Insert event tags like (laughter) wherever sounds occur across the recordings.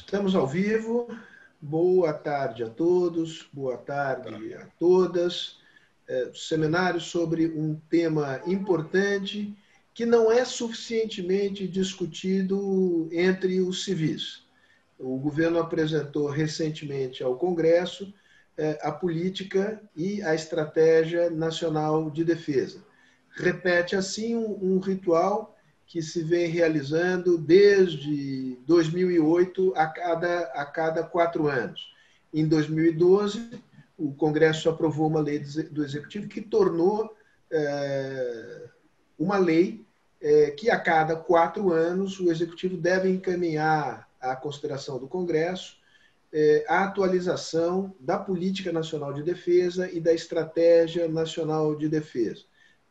Estamos ao vivo. Boa tarde a todos, boa tarde a todas. É, seminário sobre um tema importante que não é suficientemente discutido entre os civis. O governo apresentou recentemente ao Congresso é, a política e a estratégia nacional de defesa. Repete assim um, um ritual que se vem realizando desde 2008 a cada, a cada quatro anos. Em 2012, o Congresso aprovou uma lei do Executivo que tornou é, uma lei é, que a cada quatro anos o Executivo deve encaminhar à consideração do Congresso é, a atualização da Política Nacional de Defesa e da Estratégia Nacional de Defesa.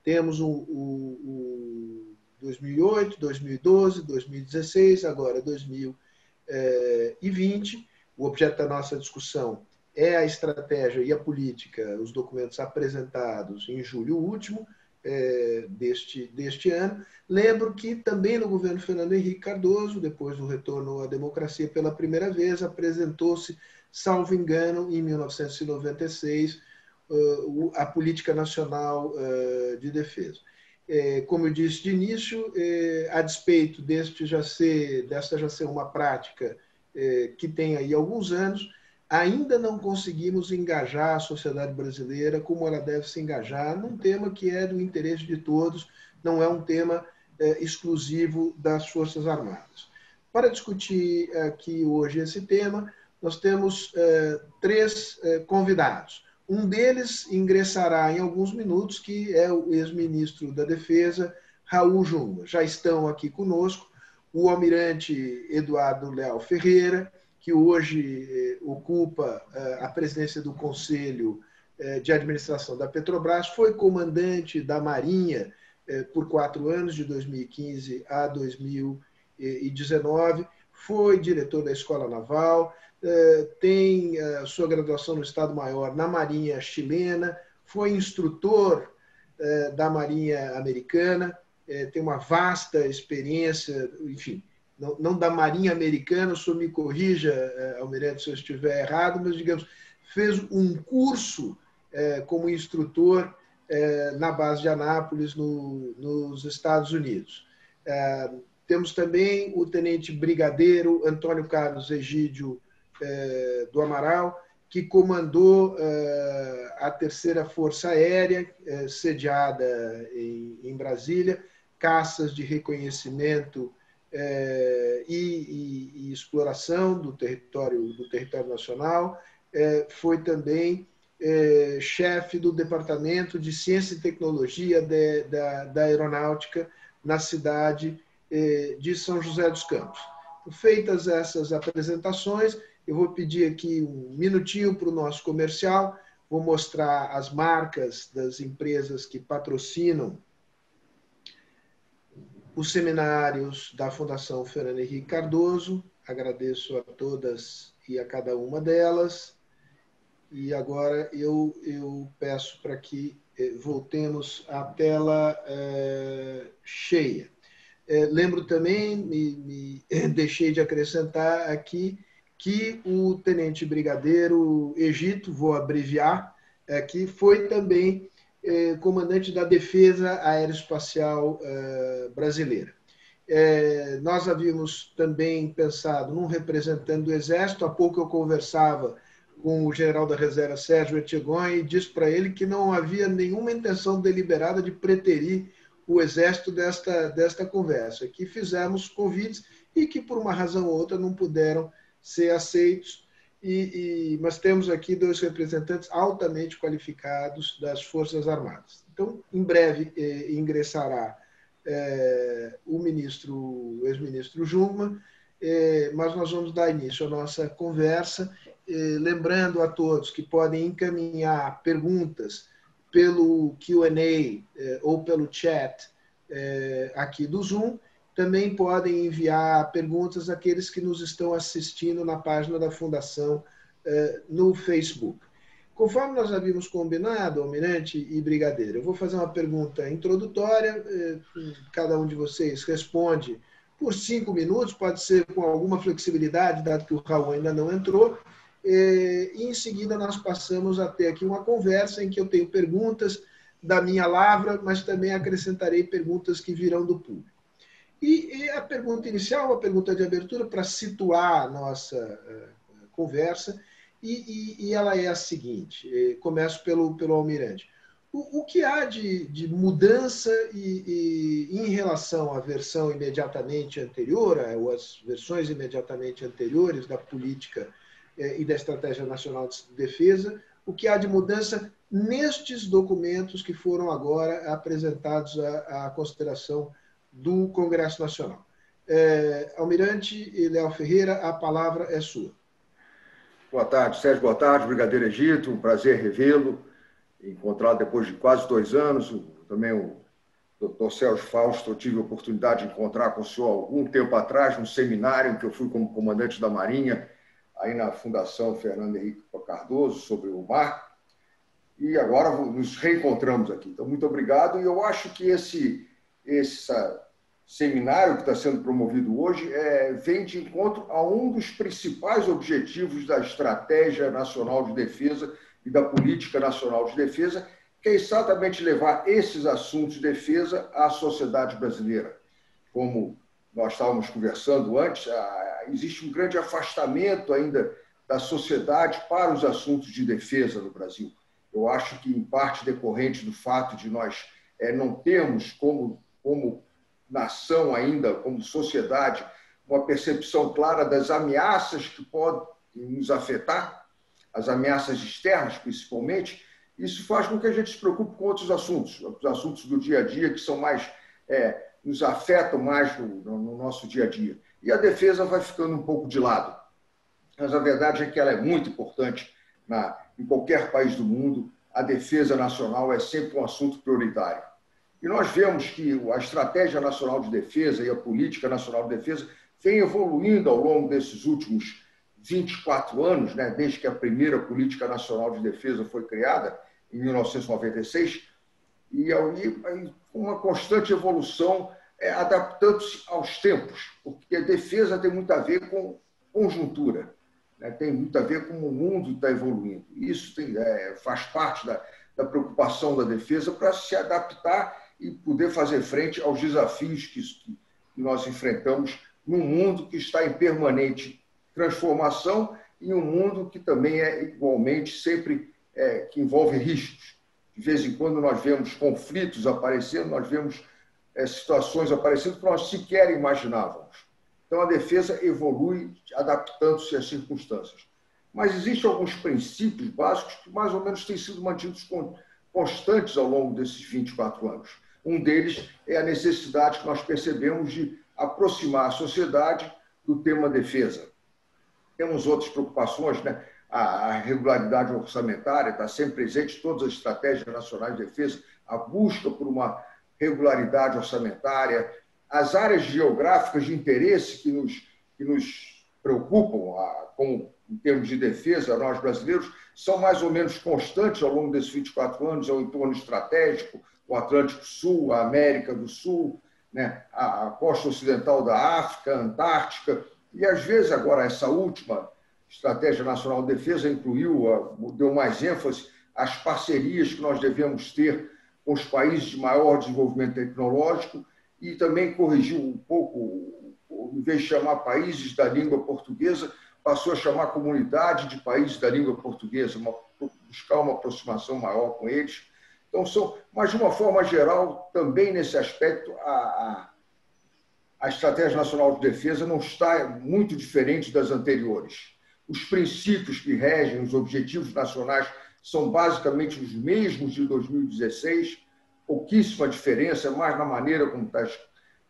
Temos o, o 2008, 2012, 2016, agora 2020. O objeto da nossa discussão é a estratégia e a política, os documentos apresentados em julho último é, deste, deste ano. Lembro que também no governo Fernando Henrique Cardoso, depois do retorno à democracia pela primeira vez, apresentou-se, salvo engano, em 1996, a Política Nacional de Defesa. É, como eu disse de início, é, a despeito deste já ser, desta já ser uma prática é, que tem aí alguns anos, ainda não conseguimos engajar a sociedade brasileira como ela deve se engajar num tema que é do interesse de todos, não é um tema exclusivo das Forças Armadas. Para discutir aqui hoje esse tema, nós temos três convidados. Um deles ingressará em alguns minutos, que é o ex-ministro da Defesa, Raul Jungmann. Já estão aqui conosco o almirante Eduardo Leal Ferreira, que hoje eh, ocupa eh, a presidência do Conselho eh, de Administração da Petrobras, foi comandante da Marinha por quatro anos, de 2015 a 2019, foi diretor da Escola Naval, tem a sua graduação no Estado-Maior na Marinha chilena, foi instrutor eh, da Marinha americana, tem uma vasta experiência, enfim, não, da Marinha americana, o senhor me corrija, Almirante, se eu estiver errado, mas, digamos, fez um curso como instrutor na base de Anápolis, no, nos Estados Unidos. Temos também o tenente brigadeiro Antônio Carlos Egídio eh, do Amaral, que comandou eh, a terceira Força Aérea, eh, sediada em, Brasília, caças de reconhecimento e, exploração do território, do território nacional. foi também chefe do Departamento de Ciência e Tecnologia de, da, da Aeronáutica na cidade de São José dos Campos. Feitas essas apresentações, eu vou pedir aqui um minutinho para o nosso comercial, vou mostrar as marcas das empresas que patrocinam os seminários da Fundação Fernando Henrique Cardoso. Agradeço a todas e a cada uma delas. E agora eu, eu peço para que eh, voltemos à tela eh, cheia. Eh, lembro também, me, me (laughs) deixei de acrescentar aqui, que o tenente brigadeiro Egito, vou abreviar, é, que foi também é, comandante da Defesa Aeroespacial é, Brasileira. É, nós havíamos também pensado num representante do Exército, há pouco eu conversava com o general da reserva Sérgio Etchegon e disse para ele que não havia nenhuma intenção deliberada de preterir o Exército desta, desta conversa, que fizemos convites e que, por uma razão ou outra, não puderam ser aceitos, e, e, mas temos aqui dois representantes altamente qualificados das Forças Armadas. Então, em breve eh, ingressará eh, o ministro, ex-ministro Jungmann, eh, mas nós vamos dar início à nossa conversa, eh, lembrando a todos que podem encaminhar perguntas pelo Q&A eh, ou pelo chat eh, aqui do Zoom, também podem enviar perguntas àqueles que nos estão assistindo na página da Fundação eh, no Facebook. Conforme nós havíamos combinado, Almirante e Brigadeiro, eu vou fazer uma pergunta introdutória, eh, cada um de vocês responde por cinco minutos, pode ser com alguma flexibilidade, dado que o Raul ainda não entrou, e em seguida nós passamos a ter aqui uma conversa em que eu tenho perguntas da minha lavra, mas também acrescentarei perguntas que virão do público. E, a pergunta inicial, uma pergunta de abertura para situar a nossa uh, conversa, e, e, e, ela é a seguinte: começo pelo, pelo Almirante. O, o que há de, de mudança e, e, em relação à versão imediatamente anterior, ou as versões imediatamente anteriores da política eh, e da Estratégia Nacional de Defesa, o que há de mudança nestes documentos que foram agora apresentados à, à consideração do Congresso Nacional. É, Almirante Léo Ferreira, a palavra é sua. Boa tarde, Sérgio. Boa tarde, Brigadeiro Egito. Um prazer revê-lo encontrado depois de quase dois anos. Também o doutor Sérgio Fausto, eu tive a oportunidade de encontrar com o senhor algum tempo atrás, num seminário em que eu fui como comandante da Marinha, aí na Fundação Fernando Henrique Cardoso, sobre o mar. E agora nos reencontramos aqui. Então, muito obrigado. E eu acho que esse, esse seminário que está sendo promovido hoje é, vem de encontro a um dos principais objetivos da Estratégia Nacional de Defesa e da Política Nacional de Defesa, que é exatamente levar esses assuntos de defesa à sociedade brasileira. Como nós estávamos conversando antes, existe um grande afastamento ainda da sociedade para os assuntos de defesa no Brasil. Eu acho que, em parte, decorrente do fato de nós é, não termos, como, como nação ainda, como sociedade, uma percepção clara das ameaças que podem nos afetar, as ameaças externas, principalmente, isso faz com que a gente se preocupe com outros assuntos, os assuntos do dia a dia que são mais é, nos afetam mais no, no, nosso dia a dia. E a defesa vai ficando um pouco de lado. Mas a verdade é que ela é muito importante na, em qualquer país do mundo. A defesa nacional é sempre um assunto prioritário. E nós vemos que a Estratégia Nacional de Defesa e a Política Nacional de Defesa vem evoluindo ao longo desses últimos 24 anos, né, desde que a primeira Política Nacional de Defesa foi criada, em 1996, e aí uma constante evolução, é, adaptando-se aos tempos, porque a defesa tem muito a ver com conjuntura, né, tem muito a ver com o mundo está evoluindo. Isso tem, é, faz parte da, da preocupação da defesa para se adaptar e poder fazer frente aos desafios que, que nós enfrentamos num mundo que está em permanente transformação em um mundo que também é igualmente sempre é, que envolve riscos. De vez em quando nós vemos conflitos aparecendo, nós vemos é, situações aparecendo que nós sequer imaginávamos. Então a defesa evolui adaptando-se às circunstâncias. Mas existem alguns princípios básicos que mais ou menos têm sido mantidos constantes ao longo desses 24 anos. Um deles é a necessidade que nós percebemos de aproximar a sociedade do tema defesa. Temos outras preocupações, né? a regularidade orçamentária está sempre presente todas as estratégias nacionais de defesa, a busca por uma regularidade orçamentária, as áreas geográficas de interesse que nos, que nos preocupam, como em termos de defesa, nós brasileiros, são mais ou menos constantes ao longo desses 24 anos, é o entorno estratégico, o Atlântico Sul, a América do Sul, né, a costa ocidental da África, a Antártica, e, às vezes, agora, essa última Estratégia Nacional de Defesa incluiu, deu mais ênfase às parcerias que nós devemos ter com os países de maior desenvolvimento tecnológico e também corrigiu um pouco, em vez de chamar países da língua portuguesa, passou a chamar comunidade de países da língua portuguesa, buscar uma aproximação maior com eles. Então, são, mas de uma forma geral, também nesse aspecto, a, a a Estratégia Nacional de Defesa não está muito diferente das anteriores. Os princípios que regem os objetivos nacionais são basicamente os mesmos de 2016, pouquíssima diferença, mais na maneira como está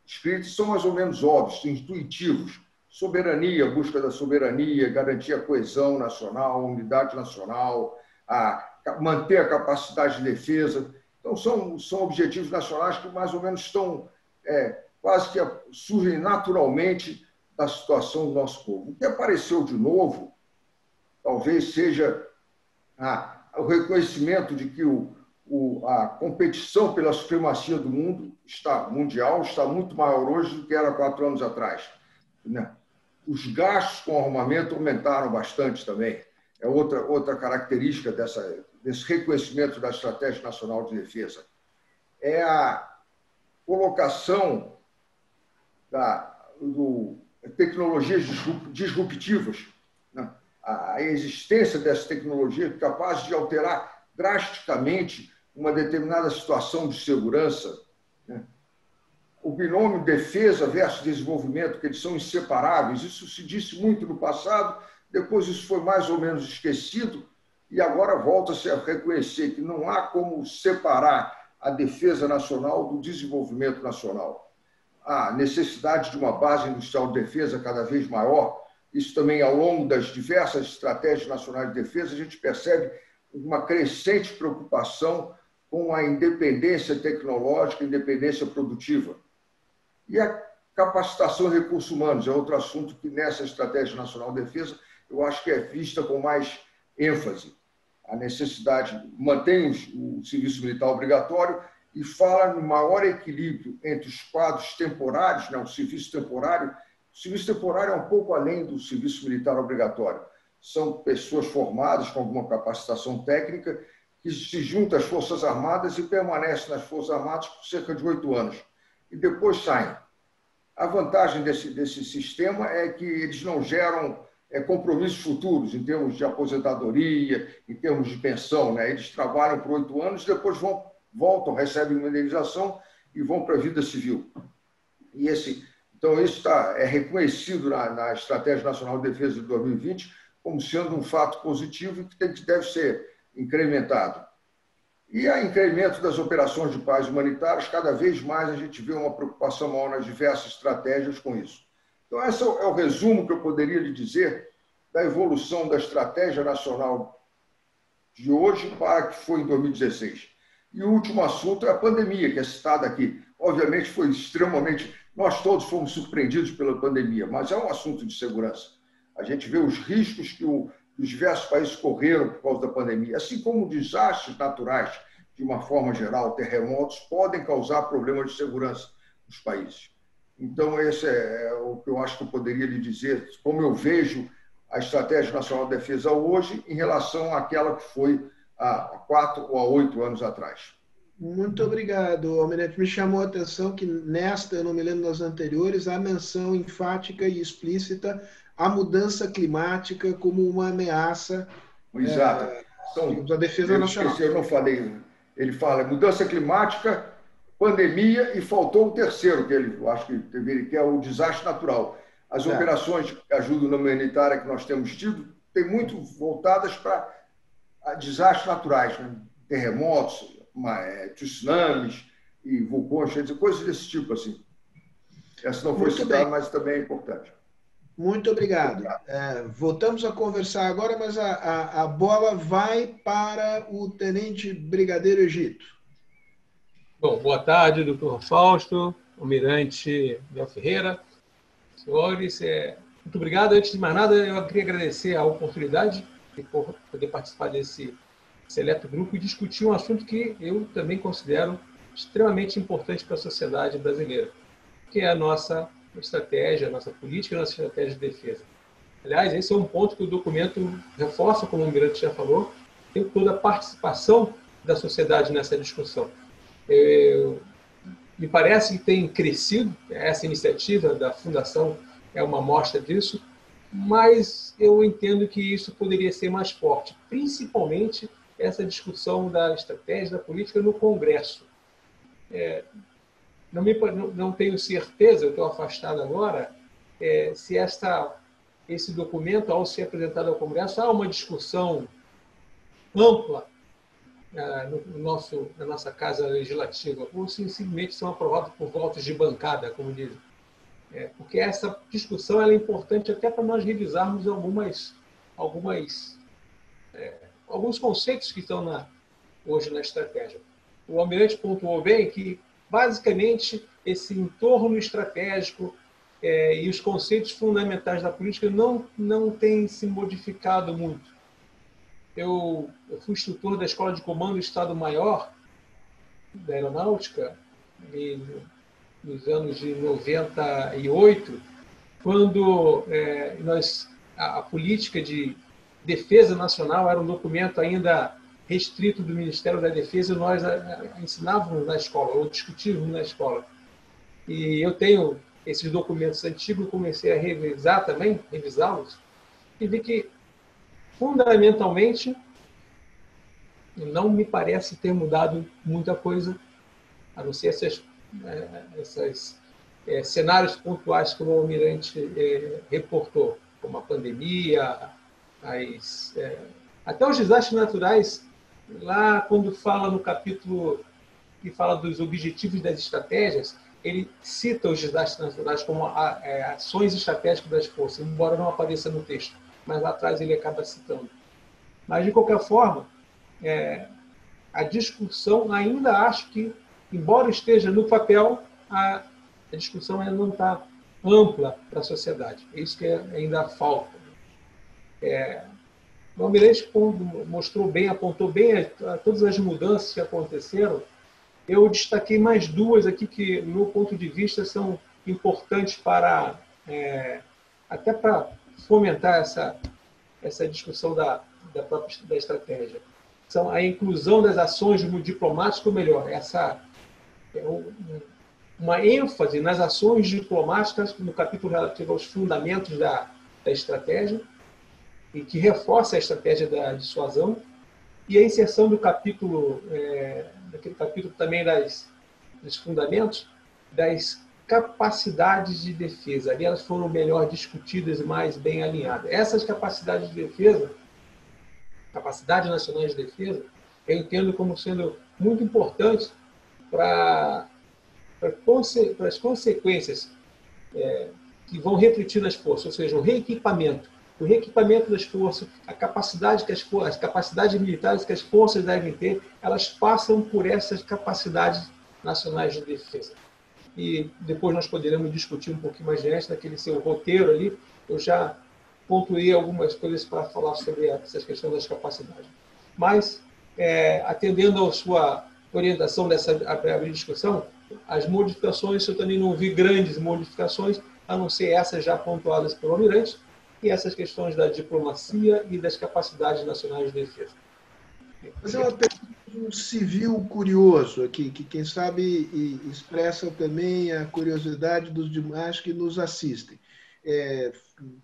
escrito, são mais ou menos óbvios, intuitivos. Soberania, busca da soberania, garantir a coesão nacional, unidade nacional, a manter a capacidade de defesa. Então, são, são objetivos nacionais que mais ou menos estão é, quase que surgem naturalmente da situação do nosso povo. O que apareceu de novo, talvez seja ah, o reconhecimento de que o, o, a competição pela supremacia do mundo está mundial está muito maior hoje do que era quatro anos atrás. Né? Os gastos com armamento aumentaram bastante também. É outra, outra característica dessa, desse reconhecimento da Estratégia Nacional de Defesa. É a colocação da, do, tecnologias disruptivas, né? a existência dessa tecnologia capaz de alterar drasticamente uma determinada situação de segurança. Né? O binômio defesa versus desenvolvimento, que eles são inseparáveis, isso se disse muito no passado, depois isso foi mais ou menos esquecido, e agora volta-se a reconhecer que não há como separar a defesa nacional do desenvolvimento nacional. Há necessidade de uma base industrial de defesa cada vez maior. Isso também, ao longo das diversas estratégias nacionais de defesa, a gente percebe uma crescente preocupação com a independência tecnológica, independência produtiva. E a capacitação de recursos humanos é outro assunto que nessa Estratégia Nacional de Defesa eu acho que é vista com mais ênfase. A necessidade, mantém o serviço militar obrigatório e fala no maior equilíbrio entre os quadros temporários, né, o serviço temporário. O serviço temporário é um pouco além do serviço militar obrigatório. São pessoas formadas com alguma capacitação técnica que se juntam às Forças Armadas e permanecem nas Forças Armadas por cerca de oito anos. E depois saem. A vantagem desse, desse sistema é que eles não geram compromissos futuros em termos de aposentadoria, em termos de pensão. Né? Eles trabalham por oito anos, depois vão, voltam, recebem uma indenização e vão para a vida civil. E esse, então, isso tá, é reconhecido na, na Estratégia Nacional de Defesa de 2020 como sendo um fato positivo e que, tem, que deve ser incrementado. E a incremento das operações de paz humanitárias, cada vez mais a gente vê uma preocupação maior nas diversas estratégias com isso. Então, esse é o resumo que eu poderia lhe dizer da evolução da estratégia nacional de hoje para que foi em 2016. E o último assunto é a pandemia, que é citada aqui. Obviamente, foi extremamente. Nós todos fomos surpreendidos pela pandemia, mas é um assunto de segurança. A gente vê os riscos que o, os diversos países correram por causa da pandemia, assim como desastres naturais, de uma forma geral, terremotos, podem causar problemas de segurança nos países. Então, esse é, é o que eu acho que eu poderia lhe dizer, como eu vejo a Estratégia Nacional de Defesa hoje em relação àquela que foi há quatro ou há oito anos atrás. Muito obrigado, Almirante. Me chamou a atenção que nesta, eu não me lembro das anteriores, há menção enfática e explícita à mudança climática como uma ameaça Exato. É, então, da defesa eu nacional. Esqueci, eu não falei. Ele fala mudança climática pandemia e faltou o terceiro, que ele acho que deveria, que é o desastre natural. As é. operações de ajuda humanitária que nós temos tido têm muito voltadas para desastres naturais, né? terremotos, é, tsunamis e vulcões, coisas desse tipo assim. Essa não foi citada, mas também é importante. Muito obrigado. É, voltamos a conversar agora, mas a, a, a bola vai para o Tenente Brigadeiro Egito. Bom, boa tarde, doutor Fausto, almirante Bel Ferreira. Senhores, é, muito obrigado. Antes de mais nada, eu queria agradecer a oportunidade de poder participar desse seleto grupo e discutir um assunto que eu também considero extremamente importante para a sociedade brasileira, que é a nossa estratégia, a nossa política, a nossa estratégia de defesa. Aliás, esse é um ponto que o documento reforça, como o Almirante já falou, tem toda a participação da sociedade nessa discussão. É, me parece que tem crescido, essa iniciativa da Fundação é uma mostra disso, mas eu entendo que isso poderia ser mais forte, principalmente essa discussão da estratégia da política no Congresso. É, não, me, não, tenho certeza, eu estou afastado agora, é, se esta, esse documento, ao ser apresentado ao Congresso, há uma discussão ampla no nosso, na nossa casa legislativa, ou simplesmente são aprovados por votos de bancada, como dizem. É, porque essa discussão é importante até para nós revisarmos algumas, algumas, é, alguns conceitos que estão na, hoje na estratégia. O Almirante pontuou bem que, basicamente, esse entorno estratégico é, e os conceitos fundamentais da política não, não têm se modificado muito eu, eu fui instrutor da Escola de Comando do Estado-Maior da aeronáutica, nos anos de 98, quando é, nós, a, a, política de defesa nacional era um documento ainda restrito do Ministério da Defesa e nós a, a, ensinávamos na escola, ou discutíamos na escola. E eu tenho esses documentos antigos, comecei a revisar também, revisá-los, e vi que, fundamentalmente, não me parece ter mudado muita coisa, a não ser essas, é, essas é, cenários pontuais que o Almirante é, reportou, como a pandemia, as, é, até os desastres naturais, lá quando fala no capítulo que fala dos objetivos das estratégias, ele cita os desastres naturais como é, ações estratégicas das forças, embora não apareça no texto, mas lá atrás ele acaba citando. Mas, de qualquer forma, é, a discussão ainda acho que, embora esteja no papel, a, a discussão ainda não está ampla para a sociedade. É isso que ainda falta. É, o Almirante mostrou bem, apontou bem a, a todas as mudanças que aconteceram. Eu destaquei mais duas aqui que, no meu ponto de vista, são importantes para é, até para fomentar essa essa discussão da, da própria da estratégia. São a inclusão das ações diplomáticas, ou melhor, essa é um, uma ênfase nas ações diplomáticas no capítulo relativo aos fundamentos da, da estratégia e que reforça a estratégia da dissuasão e a inserção do capítulo é, daquele capítulo também das dos fundamentos das capacidades de defesa. Ali elas foram melhor discutidas e mais bem alinhadas. Essas capacidades de defesa, capacidades nacionais de defesa, eu entendo como sendo muito importantes para para as consequências é, que vão refletir nas forças, ou seja, o reequipamento, o reequipamento das forças, a capacidade que as, as capacidades militares que as forças devem ter, elas passam por essas capacidades nacionais de defesa. E depois nós poderemos discutir um pouquinho mais diante daquele seu roteiro ali. Eu já pontuei algumas coisas para falar sobre essas questões das capacidades. Mas, é, atendendo à sua orientação dessa breve discussão, as modificações, eu também não vi grandes modificações, a não ser essas já pontuadas pelo Almirante, e essas questões da diplomacia e das capacidades nacionais de defesa. É uma pergunta um civil curioso aqui, que quem sabe expressa também a curiosidade dos demais que nos assistem. É,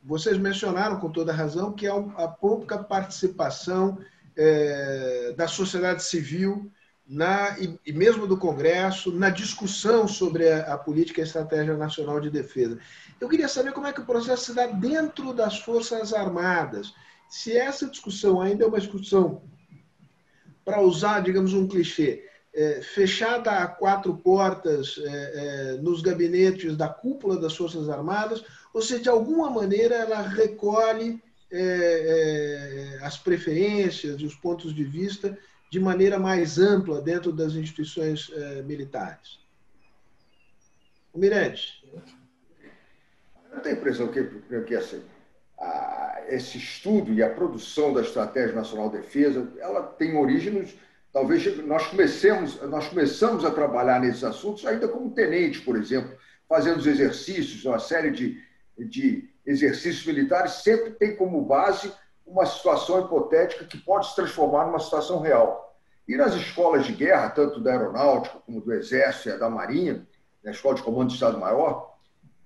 vocês mencionaram com toda razão que há a pouca participação é, da sociedade civil na, e, e, mesmo do Congresso na discussão sobre a, a, política e a estratégia nacional de defesa. Eu queria saber como é que o processo se dá dentro das Forças Armadas. Se essa discussão ainda é uma discussão, para usar, digamos, um clichê, é, fechada a quatro portas é, é, nos gabinetes da cúpula das Forças Armadas, ou se de alguma maneira ela recolhe é, é, as preferências e os pontos de vista de maneira mais ampla dentro das instituições eh, militares. O. Eu tenho a impressão que, que assim, a, esse estudo e a produção da Estratégia Nacional de Defesa, ela tem origens, talvez nós comecemos, nós começamos a trabalhar nesses assuntos ainda como tenente, por exemplo, fazendo os exercícios, uma série de, de exercícios militares sempre tem como base uma situação hipotética que pode se transformar numa situação real. E nas escolas de guerra, tanto da aeronáutica como do exército e da marinha, na escola de comando do Estado-Maior,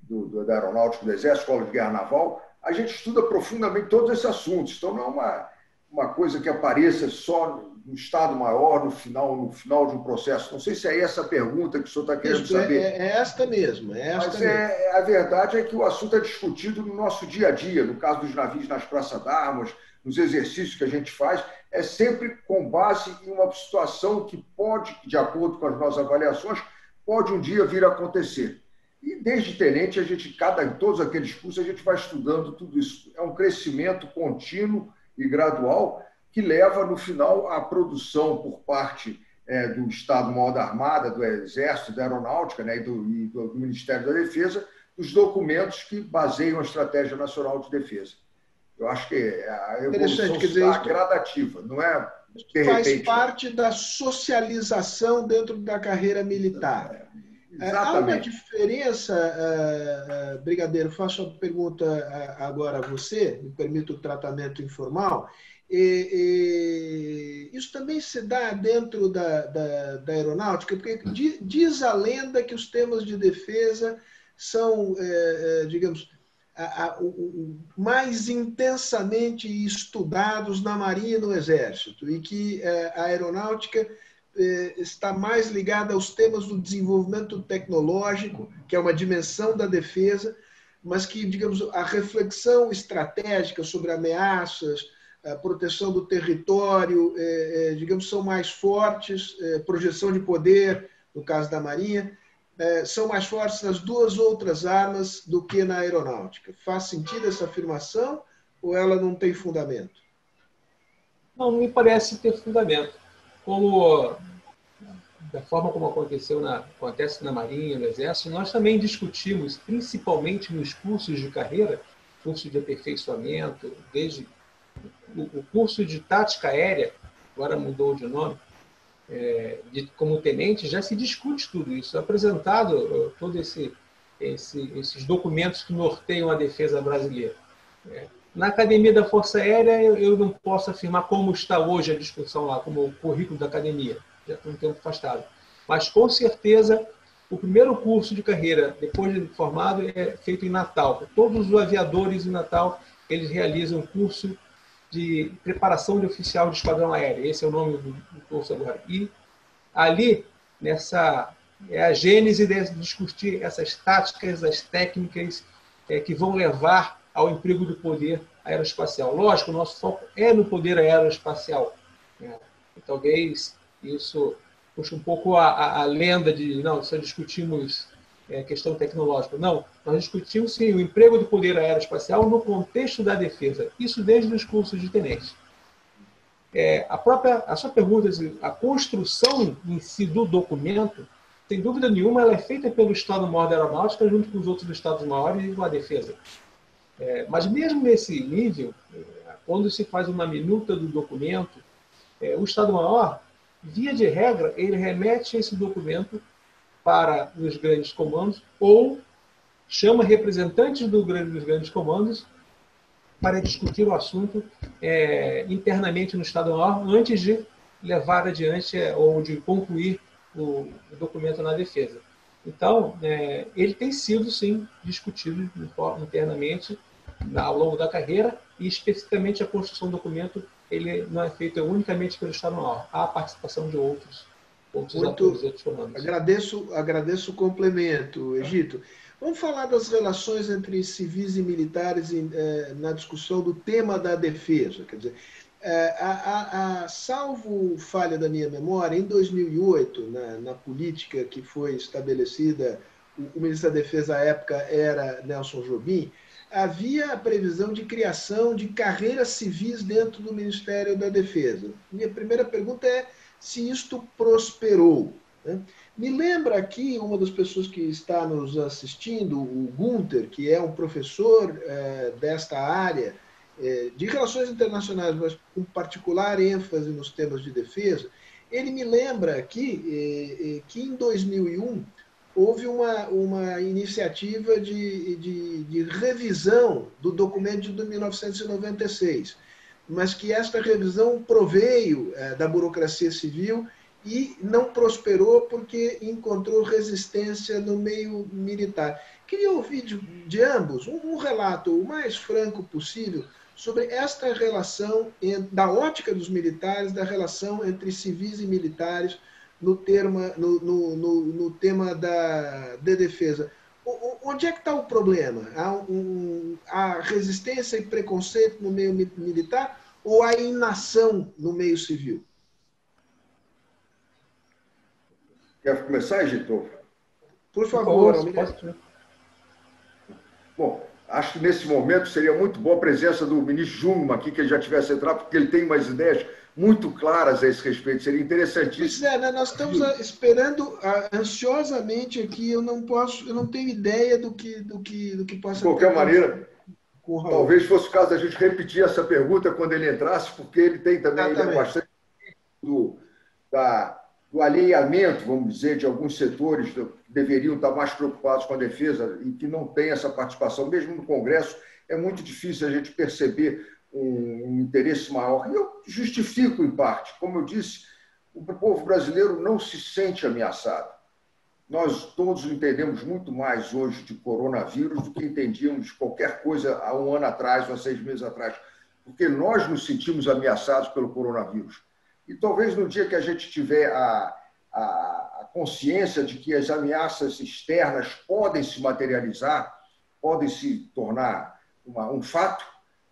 do, do, da aeronáutica do exército, escola de guerra naval, a gente estuda profundamente todos esses assuntos. Então não é uma, uma coisa que apareça só no Estado-Maior, no final, no final de um processo. Não sei se é essa a pergunta que o senhor está querendo Isso, saber. É, é, esta mesmo. É esta Mas mesmo. É, a verdade é que o assunto é discutido no nosso dia a dia, no caso dos navios nas praças d'armas, nos exercícios que a gente faz, é sempre com base em uma situação que pode, de acordo com as nossas avaliações, pode um dia vir a acontecer. E desde tenente, a gente, cada, em todos aqueles cursos, a gente vai estudando tudo isso. É um crescimento contínuo e gradual que leva, no final, à produção por parte é, do Estado-Maior da Armada, do Exército, da Aeronáutica né, e, do, e do, Ministério da Defesa, dos documentos que baseiam a Estratégia Nacional de Defesa. Eu acho que a evolução está gradativa, não é faz repente... parte da socialização dentro da carreira militar. Exatamente. Há uma diferença, uh, uh, Brigadeiro, faço a pergunta uh, agora a você, me permito o tratamento informal. E, e, isso também se dá dentro da, da, da aeronáutica, porque diz a lenda que os temas de defesa são, é, é, digamos, a, a, o, mais intensamente estudados na Marinha e no Exército, e que é, a aeronáutica está mais ligada aos temas do desenvolvimento tecnológico, que é uma dimensão da defesa, mas que, digamos, a reflexão estratégica sobre ameaças, a proteção do território, digamos, são mais fortes, projeção de poder, no caso da Marinha, são mais fortes nas duas outras armas do que na aeronáutica. Faz sentido essa afirmação ou ela não tem fundamento? Não me parece ter fundamento. Como da forma como aconteceu na, acontece na Marinha, no Exército, nós também discutimos, principalmente nos cursos de carreira, curso de aperfeiçoamento, desde o, o curso de tática aérea, agora mudou de nome, é, de, como tenente, já se discute tudo isso. Apresentado uh, todo esse, esse, esses documentos que norteiam a defesa brasileira. É. Na Academia da Força Aérea, eu, não posso afirmar como está hoje a discussão lá, como o currículo da academia, já tem um tempo afastado. Mas, com certeza, o primeiro curso de carreira, depois de formado, é feito em Natal. Todos os aviadores em Natal, eles realizam curso de preparação de oficial de esquadrão aéreo. Esse é o nome do, do curso agora. E ali, nessa é a gênese de discutir essas táticas, as técnicas é, que vão levar ao emprego do poder aeroespacial. Lógico, o nosso foco é no poder aeroespacial. Né? Talvez isso puxe um pouco a, a, a lenda de, não, só discutimos é, questão tecnológica. Não, nós discutimos sim o emprego do poder aeroespacial no contexto da defesa. Isso desde os cursos de tenente. É, a própria, a sua pergunta, a construção em si do documento, sem dúvida nenhuma, ela é feita pelo Estado-Maior da Aeronáutica junto com os outros Estados-Maiores e com a defesa. É, mas mesmo nesse nível, é, quando se faz uma minuta do documento, é, o Estado-Maior, via de regra, ele remete esse documento para os grandes comandos ou chama representantes do dos grandes comandos para discutir o assunto é, internamente no Estado-Maior antes de levar adiante é, ou de concluir o, o, documento na defesa. Então, é, ele tem sido, sim, discutido internamente ao longo da carreira e, especificamente, a construção do documento ele não é feita unicamente pelo Estado-Maior. Há a participação de outros outros Muito, atores, outros comandos. Agradeço, agradeço o complemento, Egito. Vamos falar das relações entre civis e militares eh, na discussão do tema da defesa. Quer dizer, eh, a, a, a, salvo falha da minha memória, em 2008, na, na política que foi estabelecida, o, o, ministro da Defesa à época era Nelson Jobim, havia a previsão de criação de carreiras civis dentro do Ministério da Defesa. Minha primeira pergunta é se isto prosperou. Né? Me lembra aqui uma das pessoas que está nos assistindo, o Gunther, que é um professor é, desta área é, de relações internacionais, mas com particular ênfase nos temas de defesa. Ele me lembra aqui é, que em 2001 houve uma, uma iniciativa de, de, de revisão do documento de 1996 mas que esta revisão proveio é, da burocracia civil e não prosperou porque encontrou resistência no meio militar. Queria ouvir de, de ambos um, um, relato o mais franco possível sobre esta relação da ótica dos militares, da relação entre civis e militares no, termo, no, no, no, no tema da, de defesa. Onde é que está o problema? Há, um, há resistência e preconceito no meio militar ou há inação no meio civil? Quer começar, editor? Por favor, posso, Bom, acho que nesse momento seria muito boa a presença do ministro Jungmann aqui, que ele já tivesse entrado, porque ele tem umas ideias muito claras a esse respeito. Seria interessantíssimo. Pois é, né? nós estamos esperando ah, ansiosamente aqui. Eu não posso, eu não tenho ideia do que, do que, do que possa. De qualquer maneira, Talvez fosse o caso da gente repetir essa pergunta quando ele entrasse, porque ele tem também ele é bastante do, da, do alinhamento, vamos dizer, de alguns setores que deveriam estar mais preocupados com a defesa e que não tem essa participação, mesmo no Congresso, é muito difícil a gente perceber um, interesse maior. E eu justifico, em parte. Como eu disse, o povo brasileiro não se sente ameaçado. Nós todos entendemos muito mais hoje de coronavírus do que entendíamos de qualquer coisa há um ano atrás ou há seis meses atrás, porque nós nos sentimos ameaçados pelo coronavírus. E talvez no dia que a gente tiver a, a, a consciência de que as ameaças externas podem se materializar, podem se tornar uma, um fato,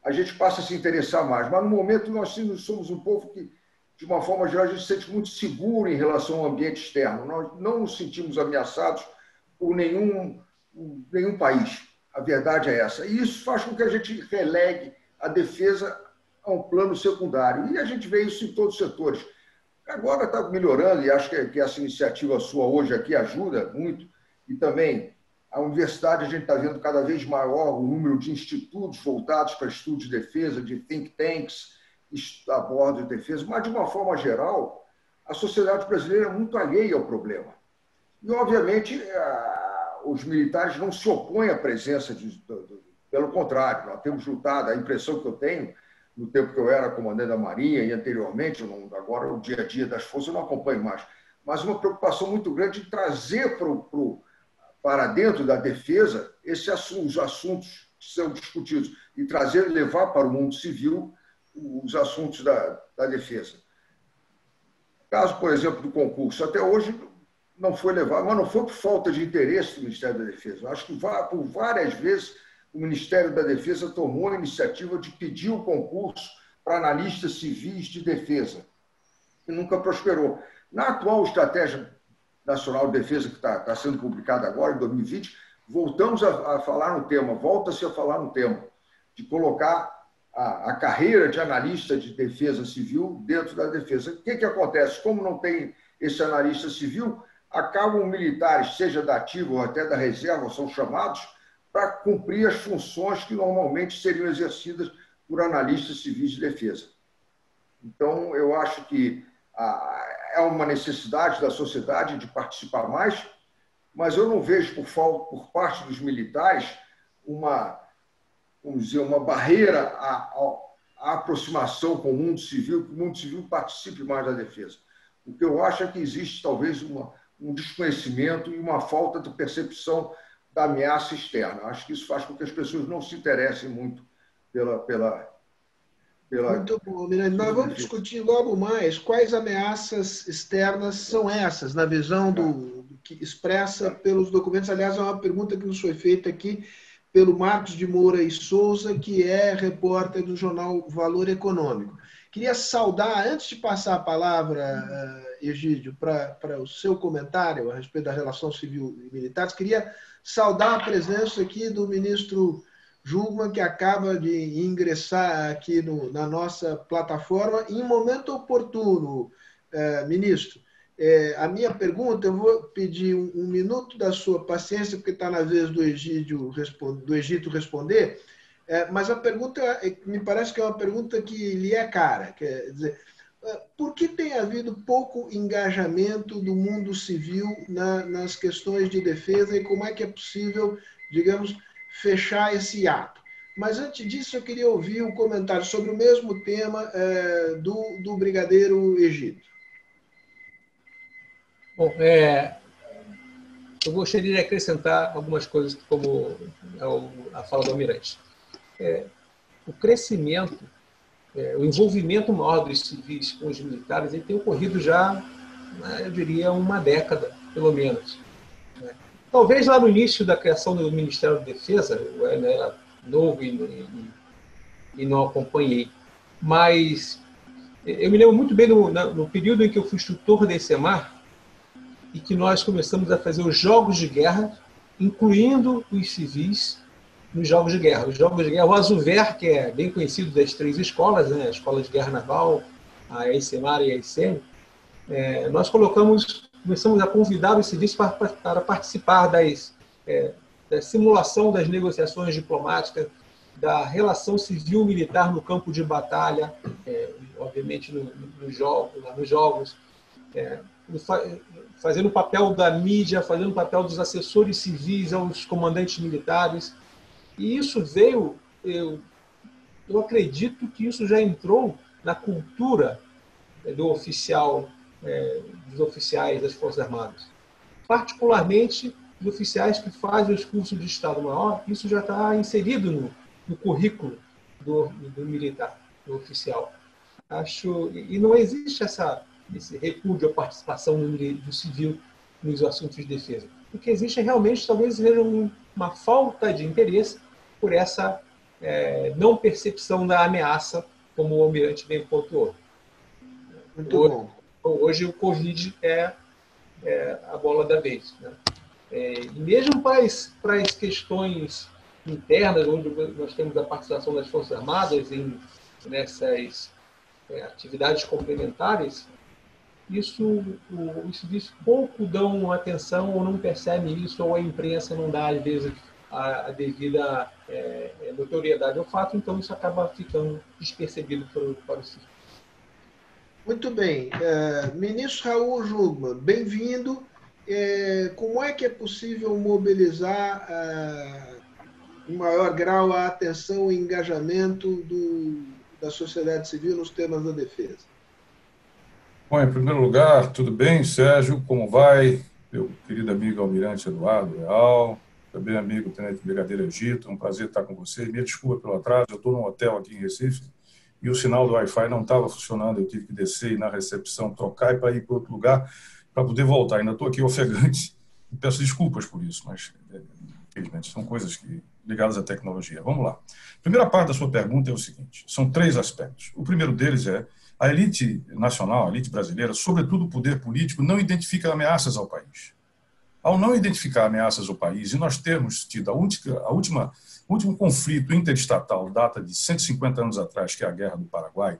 a gente passa a se interessar mais. Mas no momento nós somos um povo que, de uma forma geral, a gente se sente muito seguro em relação ao ambiente externo. Nós não nos sentimos ameaçados por nenhum, nenhum país. A verdade é essa. E isso faz com que a gente relegue a defesa a um plano secundário. E a gente vê isso em todos os setores. Agora está melhorando, e acho que essa iniciativa sua hoje aqui ajuda muito, e também a universidade, a gente está vendo cada vez maior o número de institutos voltados para estudos de defesa, de think tanks a bordo de defesa, mas, de uma forma geral, a sociedade brasileira é muito alheia ao problema. E, obviamente, os militares não se opõem à presença de. Pelo contrário, nós temos lutado, a impressão que eu tenho, no tempo que eu era comandante da Marinha e anteriormente, agora o dia a dia das forças eu não acompanho mais, mas uma preocupação muito grande de trazer para o para dentro da defesa esses assuntos, os assuntos que são discutidos e trazer, levar para o mundo civil os assuntos da, da defesa. Caso, por exemplo, do concurso, até hoje não foi levado, mas não foi por falta de interesse do Ministério da Defesa. Acho que por várias vezes o Ministério da Defesa tomou a iniciativa de pedir o concurso para analistas civis de defesa e nunca prosperou. Na atual estratégia Nacional de Defesa, que está tá sendo publicada agora, em 2020, voltamos a, a falar no tema, volta-se a falar no tema, de colocar a, a, carreira de analista de defesa civil dentro da defesa. O que, que acontece? Como não tem esse analista civil, acabam militares, seja da ativa ou até da reserva, são chamados para cumprir as funções que normalmente seriam exercidas por analistas civis de defesa. Então, eu acho que a, é uma necessidade da sociedade de participar mais, mas eu não vejo por, por parte dos militares uma, vamos dizer, uma barreira à, à aproximação com o mundo civil, que o mundo civil participe mais da defesa. O que eu acho é que existe talvez uma, um desconhecimento e uma falta de percepção da ameaça externa. Acho que isso faz com que as pessoas não se interessem muito pela, pela, pela... Muito bom, Miranda. Nós vamos discutir logo mais quais ameaças externas são essas, na visão do, do, que expressa pelos documentos. Aliás, é uma pergunta que nos foi feita aqui pelo Marcos de Moura e Souza, que é repórter do jornal Valor Econômico. Queria saudar, antes de passar a palavra, uh, Egídio, para o seu comentário a respeito da relação civil e militares, queria saudar a presença aqui do ministro Jungmann, que acaba de ingressar aqui no, na nossa plataforma em momento oportuno, é, ministro. É, a minha pergunta, eu vou pedir um, um minuto da sua paciência, porque está na vez do, Egídio, do Egito responder, é, mas a pergunta é, me parece que é uma pergunta que lhe é cara. Quer dizer, é, por que tem havido pouco engajamento do mundo civil na, nas questões de defesa e como é que é possível, digamos, fechar esse ato. Mas antes disso, eu queria ouvir um comentário sobre o mesmo tema é, do, do Brigadeiro Egito. Bom, é, eu gostaria de acrescentar algumas coisas, como a fala do Almirante. É, o crescimento, é, o envolvimento maior dos civis com os militares, ele tem ocorrido já, né, eu diria, uma década, pelo menos. Talvez lá no início da criação do Ministério da Defesa, eu era novo e, e, e não acompanhei, mas eu me lembro muito bem no, no, período em que eu fui instrutor da ECMAR e que nós começamos a fazer os jogos de guerra, incluindo os civis nos jogos de guerra. Os jogos de guerra, o Azuver, que é bem conhecido das três escolas, né? a Escola de Guerra Naval, a ECMAR e a ICM, é, nós colocamos começamos a convidar os civis para, para participar das, é, da simulação das negociações diplomáticas, da relação civil-militar no campo de batalha. É, obviamente, no, no jogo, nos jogos, é, fazendo o papel da mídia, fazendo o papel dos assessores civis aos comandantes militares. E isso veio, eu, eu acredito que isso já entrou na cultura do oficial, é, dos oficiais das Forças Armadas. Particularmente os oficiais que fazem os cursos de Estado-Maior, isso já está inserido no, no currículo do, do, militar, do oficial. Acho e não existe essa esse repúdio à participação do, do civil nos assuntos de defesa. O que existe é realmente talvez seja uma falta de interesse por essa é, não percepção da ameaça, como o almirante bem pontuou. Muito bom. Hoje o Covid é, é a bola da vez. Né? É, e mesmo para as, questões internas, onde nós temos a participação das Forças Armadas em nessas é, atividades complementares, isso o, os serviços pouco dão atenção ou não percebem isso, ou a imprensa não dá, às vezes, a, a devida é, é notoriedade ao fato, então isso acaba ficando despercebido para, para o civil. Muito bem. É, ministro Raul Jugman, bem-vindo. É, como é que é possível mobilizar é, em maior grau a atenção e engajamento do, da sociedade civil nos temas da defesa? Bom, em primeiro lugar, tudo bem, Sérgio? Como vai? Meu querido amigo Almirante Eduardo Real, também amigo Tenente Brigadeiro Egito, um prazer estar com vocês. Me desculpa pelo atraso, eu estou num hotel aqui em Recife e o sinal do Wi-Fi não estava funcionando, eu tive que descer e na recepção trocar e para ir para outro lugar para poder voltar. Ainda estou aqui ofegante e peço desculpas por isso, mas é, infelizmente são coisas que ligadas à tecnologia. Vamos lá. A primeira parte da sua pergunta é o seguinte: são três aspectos. O primeiro deles é a elite nacional, a elite brasileira, sobretudo o poder político, não identifica ameaças ao país. Ao não identificar ameaças ao país, e nós termos tido a, última, a última o último conflito interestatal data de 150 anos atrás, que é a Guerra do Paraguai.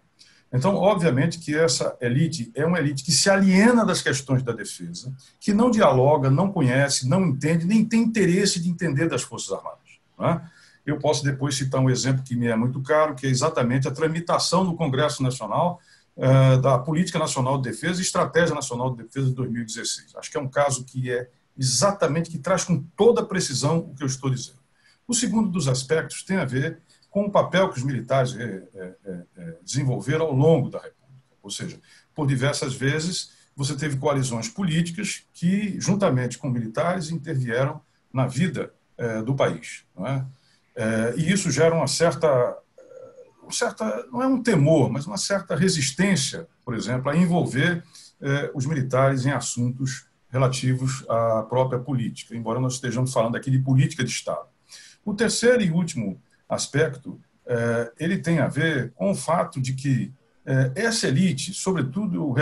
Então, obviamente que essa elite é uma elite que se aliena das questões da defesa, que não dialoga, não conhece, não entende, nem tem interesse de entender das Forças Armadas. É? Eu posso depois citar um exemplo que me é muito caro, que é exatamente a tramitação no Congresso Nacional uh, da Política Nacional de Defesa e Estratégia Nacional de Defesa de 2016. Acho que é um caso que é exatamente, que traz com toda precisão o que eu estou dizendo. O segundo dos aspectos tem a ver com o papel que os militares é, é, é, desenvolveram ao longo da República. Ou seja, por diversas vezes você teve coalizões políticas que, juntamente com militares, intervieram na vida do país. É? e isso gera uma certa, uma certa, não é um temor, mas uma certa resistência, por exemplo, a envolver os militares em assuntos relativos à própria política, embora nós estejamos falando aqui de política de Estado. O terceiro e último aspecto, é, ele tem a ver com o fato de que é, essa elite, sobretudo,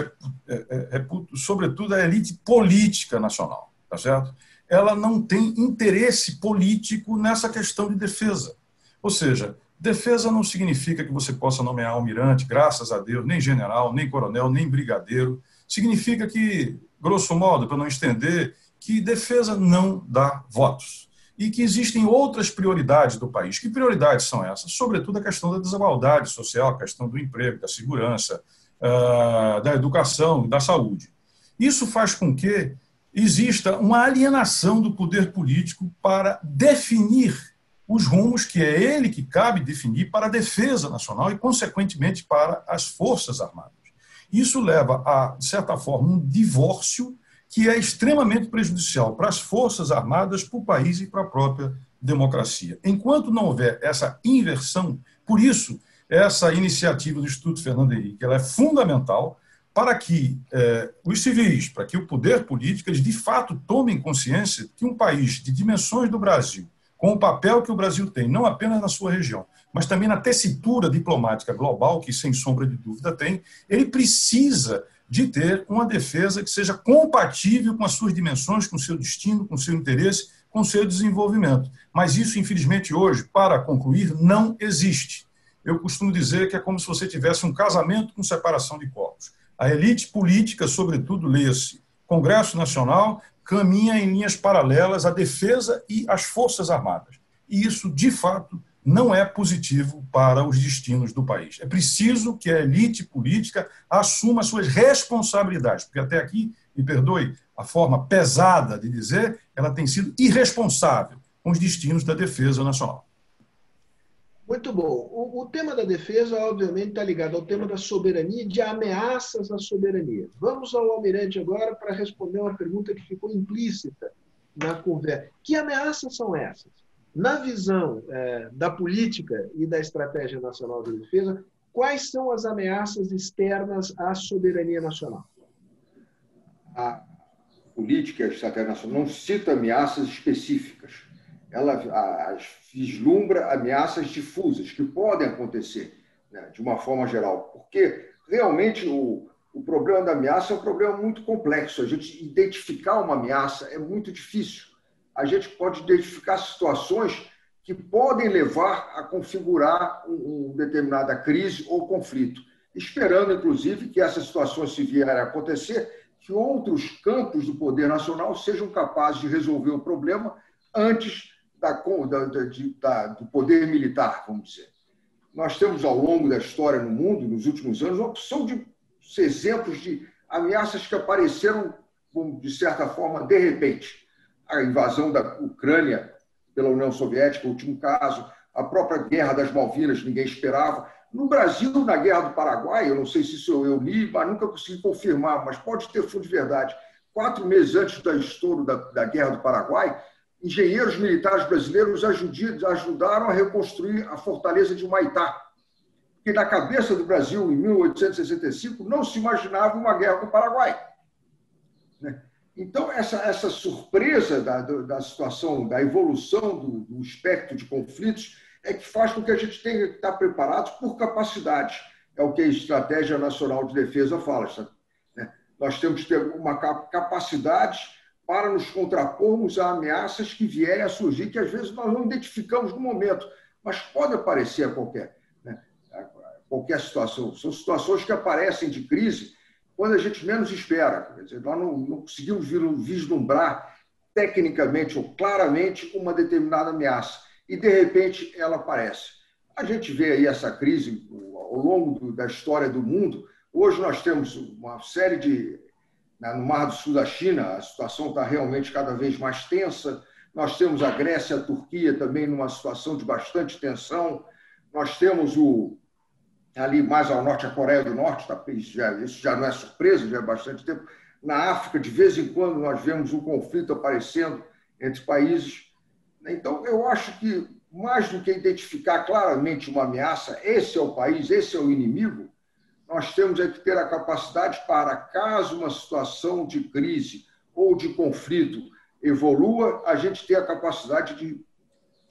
é, sobretudo a elite política nacional, tá certo? Ela não tem interesse político nessa questão de defesa. Ou seja, defesa não significa que você possa nomear almirante, graças a Deus, nem general, nem coronel, nem brigadeiro. Significa que, grosso modo, para não estender, que defesa não dá votos e que existem outras prioridades do país. Que prioridades são essas? Sobretudo a questão da desigualdade social, a questão do emprego, da segurança, ah, da educação, da saúde. Isso faz com que exista uma alienação do poder político para definir os rumos que é ele que cabe definir para a defesa nacional e, consequentemente, para as Forças Armadas. Isso leva a, de certa forma, um divórcio que é extremamente prejudicial para as Forças Armadas, para o país e para a própria democracia. Enquanto não houver essa inversão, por isso, essa iniciativa do Instituto Fernando Henrique ela é fundamental para que eh, os civis, para que o poder político, eles de fato tomem consciência que um país de dimensões do Brasil, com o papel que o Brasil tem, não apenas na sua região, mas também na tessitura diplomática global, que sem sombra de dúvida tem, ele precisa de ter uma defesa que seja compatível com as suas dimensões, com o seu destino, com o seu interesse, com o seu desenvolvimento. Mas isso, infelizmente, hoje, para concluir, não existe. Eu costumo dizer que é como se você tivesse um casamento com separação de corpos. A elite política, sobretudo, leia-se Congresso Nacional, caminha em linhas paralelas à defesa e às Forças Armadas. E isso, de fato, não é positivo para os destinos do país. É preciso que a elite política assuma suas responsabilidades, porque até aqui, me perdoe a forma pesada de dizer, ela tem sido irresponsável com os destinos da defesa nacional. Muito bom. O, o tema da defesa, obviamente, está ligado ao tema da soberania e de ameaças à soberania. Vamos ao almirante agora para responder uma pergunta que ficou implícita na conversa. Que ameaças são essas? Na visão é, da política e da estratégia nacional de defesa, quais são as ameaças externas à soberania nacional? A política e a estratégia nacional não cita ameaças específicas. Ela as vislumbra ameaças difusas que podem acontecer né, de uma forma geral, porque realmente o, o problema da ameaça é um problema muito complexo. A gente identificar uma ameaça é muito difícil. A gente pode identificar situações que podem levar a configurar uma determinada crise ou conflito, esperando, inclusive, que essas situações, se vierem a acontecer, que outros campos do poder nacional sejam capazes de resolver o problema antes da, da, da, do poder militar, vamos dizer. Nós temos, ao longo da história no mundo, nos últimos anos, uma opção de exemplos de ameaças que apareceram, de certa forma, de repente. A invasão da Ucrânia pela União Soviética, o último caso, a própria Guerra das Malvinas, ninguém esperava. No Brasil, na Guerra do Paraguai, eu não sei se isso eu li, mas nunca consegui confirmar, mas pode ter fundo de verdade. Quatro meses antes do estouro da, da Guerra do Paraguai, engenheiros militares brasileiros ajudaram a reconstruir a fortaleza de Humaitá, que na cabeça do Brasil, em 1865, não se imaginava uma guerra com o Paraguai. Né? Então, essa, essa surpresa da, da situação, da evolução do, do espectro de conflitos, é que faz com que a gente tenha que estar preparado por capacidade. É o que a Estratégia Nacional de Defesa fala. Né? Nós temos que ter uma capacidade para nos contrapormos a ameaças que vierem a surgir, que às vezes nós não identificamos no momento, mas pode aparecer a qualquer qualquer situação. São situações que aparecem de crise quando a gente menos espera. Quer dizer, nós não, não conseguimos vislumbrar tecnicamente ou claramente uma determinada ameaça e, de repente, ela aparece. A gente vê aí essa crise ao longo da história do mundo. Hoje nós temos uma série de. Né, no Mar do Sul da China, a situação está realmente cada vez mais tensa. Nós temos a Grécia e a Turquia também numa situação de bastante tensão. Nós temos o, ali mais ao norte, a Coreia do Norte, tá, já, isso já não é surpresa, já é bastante tempo. Na África, de vez em quando, nós vemos um conflito aparecendo entre países. Então, eu acho que, mais do que identificar claramente uma ameaça, esse é o país, esse é o inimigo, nós temos é que ter a capacidade para, caso uma situação de crise ou de conflito evolua, a gente ter a capacidade de,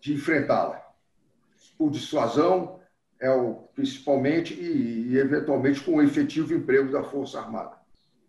de enfrentá-la. Por dissuasão, é o, principalmente e, e, eventualmente, com o efetivo emprego da Força Armada.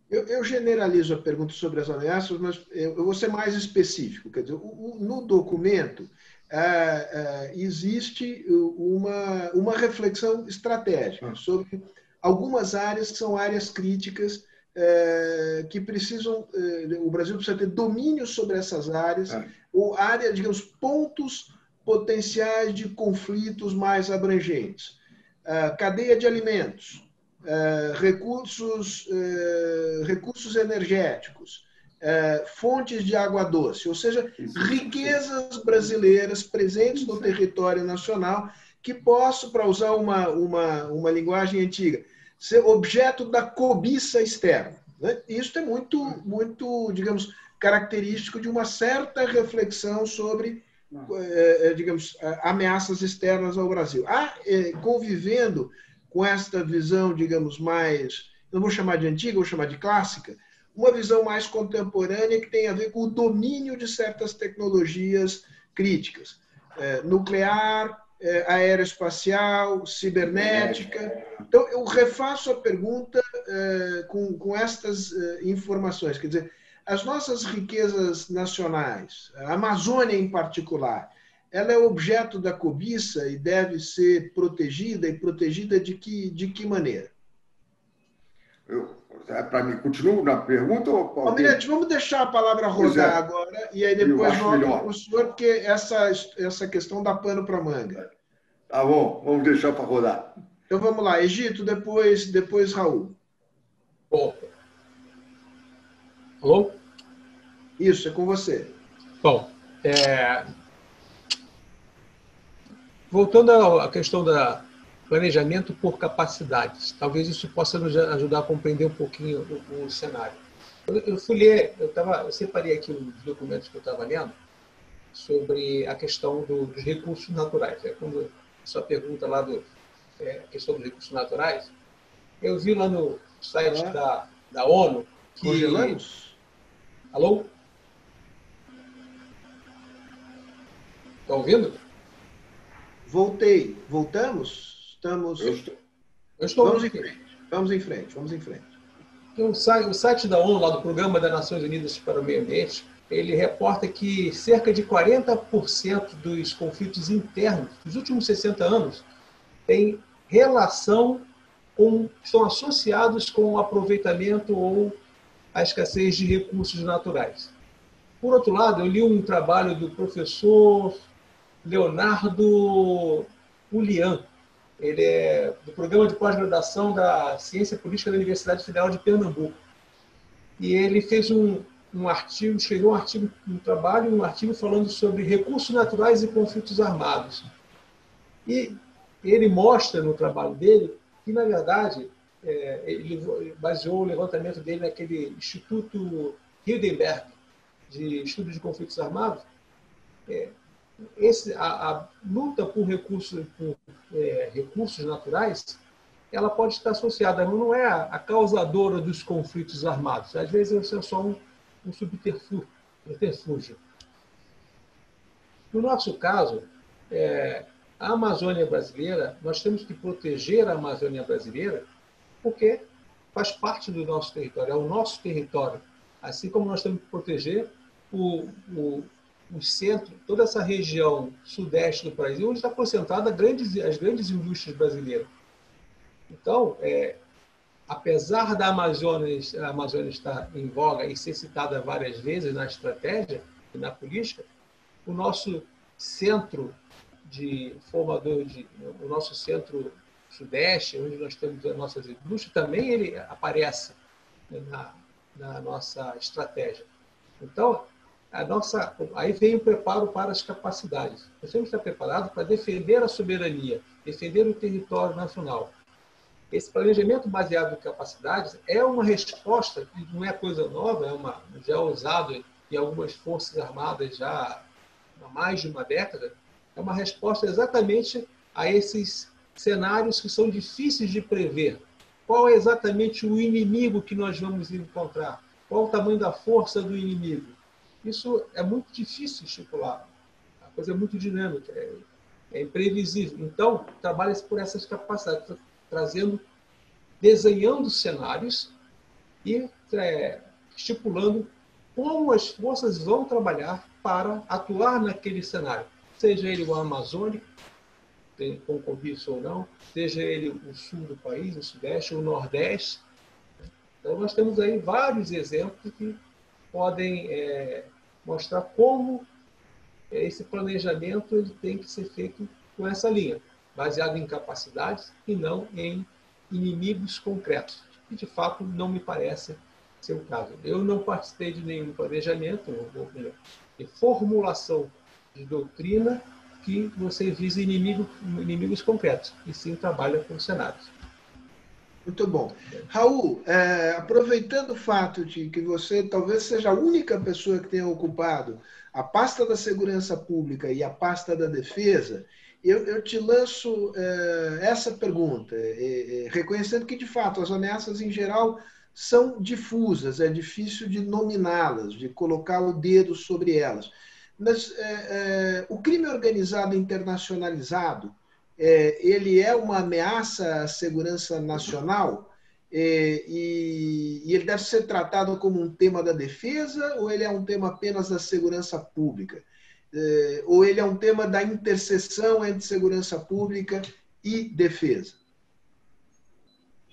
Eu, eu, generalizo a pergunta sobre as ameaças, mas eu vou ser mais específico. Quer dizer, o, no documento é, é, existe uma, uma reflexão estratégica ah. sobre algumas áreas que são áreas críticas é, que precisam, é, o Brasil precisa ter domínio sobre essas áreas, é. ou área, digamos, pontos potenciais de conflitos mais abrangentes. Uh, cadeia de alimentos, uh, recursos, uh, recursos energéticos, fontes de água doce, ou seja, riquezas brasileiras presentes no território nacional que possam, para usar uma, uma, uma linguagem antiga, ser objeto da cobiça externa. Né? Isso é muito, muito, digamos, característico de uma certa reflexão sobre é, é, digamos, ameaças externas ao Brasil. Há, é, convivendo com esta visão, digamos, mais, não vou chamar de antiga, vou chamar de clássica, uma visão mais contemporânea que tem a ver com o domínio de certas tecnologias críticas. nuclear, aeroespacial, cibernética. Então, eu refaço a pergunta com, com estas informações. Quer dizer, as nossas riquezas nacionais, a Amazônia em particular, ela é objeto da cobiça e deve ser protegida e protegida de que, de que maneira? É, Para mim, continuo na pergunta? Ou Almirante, vamos deixar a palavra rodar é. agora e aí depois volto para o senhor, porque essa, essa questão dá pano para manga. Tá bom, vamos deixar para rodar. Então vamos lá, Egito, depois, depois Raul. Bom. Alô? Isso, é com você. Bom, é... voltando à questão da planejamento por capacidades, talvez isso possa nos ajudar a compreender um pouquinho o, o cenário. Eu, eu, fui ler, eu, tava, eu separei aqui os documentos que eu estava lendo sobre a questão do, dos recursos naturais. É quando a sua pergunta lá do é, questão dos recursos naturais, eu vi lá no site é. da, da ONU que... Congelamos? Alô? Está ouvindo? Voltei. Voltamos? Estamos. Eu estou. Eu estou vamos em frente. Vamos em frente. Vamos em frente. O site, o site da ONU, lá do Programa das Nações Unidas para o Meio Ambiente, ele reporta que cerca de 40% dos conflitos internos dos últimos 60 anos têm relação com, estão associados com o aproveitamento ou a escassez de recursos naturais. Por outro lado, eu li um trabalho do professor Leonardo Ulian. Ele é do programa de pós-graduação da Ciência Política da Universidade Federal de Pernambuco. E ele fez um, um artigo, escreveu um artigo, um trabalho, um artigo falando sobre recursos naturais e conflitos armados. E ele mostra no trabalho dele que, na verdade, é, ele baseou o levantamento dele naquele Instituto Hildenberg de Estudo de Conflitos Armados. É, esse, a, a, luta por recursos, por, é, recursos naturais, ela pode estar associada, não é a, a, causadora dos conflitos armados. Às vezes é só um, um subterfúgio. No nosso caso, é, a Amazônia brasileira, nós temos que proteger a Amazônia brasileira porque faz parte do nosso território, é o nosso território. Assim como nós temos que proteger o, o, o centro, toda essa região sudeste do Brasil, onde está concentrada grandes, as grandes indústrias brasileiras. Então, é, apesar da Amazônia, a Amazônia estar em voga e ser citada várias vezes na estratégia e na política, o nosso centro de formador, de, o nosso centro sudeste, onde nós temos as nossas indústrias, também ele aparece na, na nossa estratégia. Então, a nossa, aí vem o preparo para as capacidades. Nós temos que estar preparados para defender a soberania, defender o território nacional. Esse planejamento baseado em capacidades é uma resposta, não é coisa nova, é uma, já usado em algumas forças armadas já há mais de uma década, é uma resposta exatamente a esses cenários que são difíceis de prever. Qual é exatamente o inimigo que nós vamos encontrar? Qual o tamanho da força do inimigo? Isso é muito difícil estipular. A coisa é muito dinâmica, é, é imprevisível. Então, trabalha-se por essas capacidades, trazendo, desenhando cenários e é, estipulando como as forças vão trabalhar para atuar naquele cenário, seja ele o amazônico, com compromisso ou não, seja ele o sul do país, o sudeste, o nordeste. Então, nós temos aí vários exemplos que podem é, mostrar como esse planejamento ele tem que ser feito com essa linha, baseado em capacidades e não em inimigos concretos, que de fato não me parece ser o caso. Eu não participei de nenhum planejamento, de formulação de doutrina que você visa inimigo, inimigos concretos, e sim trabalha com cenários. Muito bom. Raul, é, aproveitando o fato de que você talvez seja a única pessoa que tenha ocupado a pasta da segurança pública e a pasta da defesa, eu, eu te lanço é, essa pergunta, é, é reconhecendo que, de fato, as ameaças em geral são difusas, é difícil de nominá-las, de colocar o dedo sobre elas. Mas é, é, o crime organizado internacionalizado, é, ele é uma ameaça à segurança nacional é, e, e, ele deve ser tratado como um tema da defesa ou ele é um tema apenas da segurança pública? É, ou ele é um tema da interseção entre segurança pública e defesa?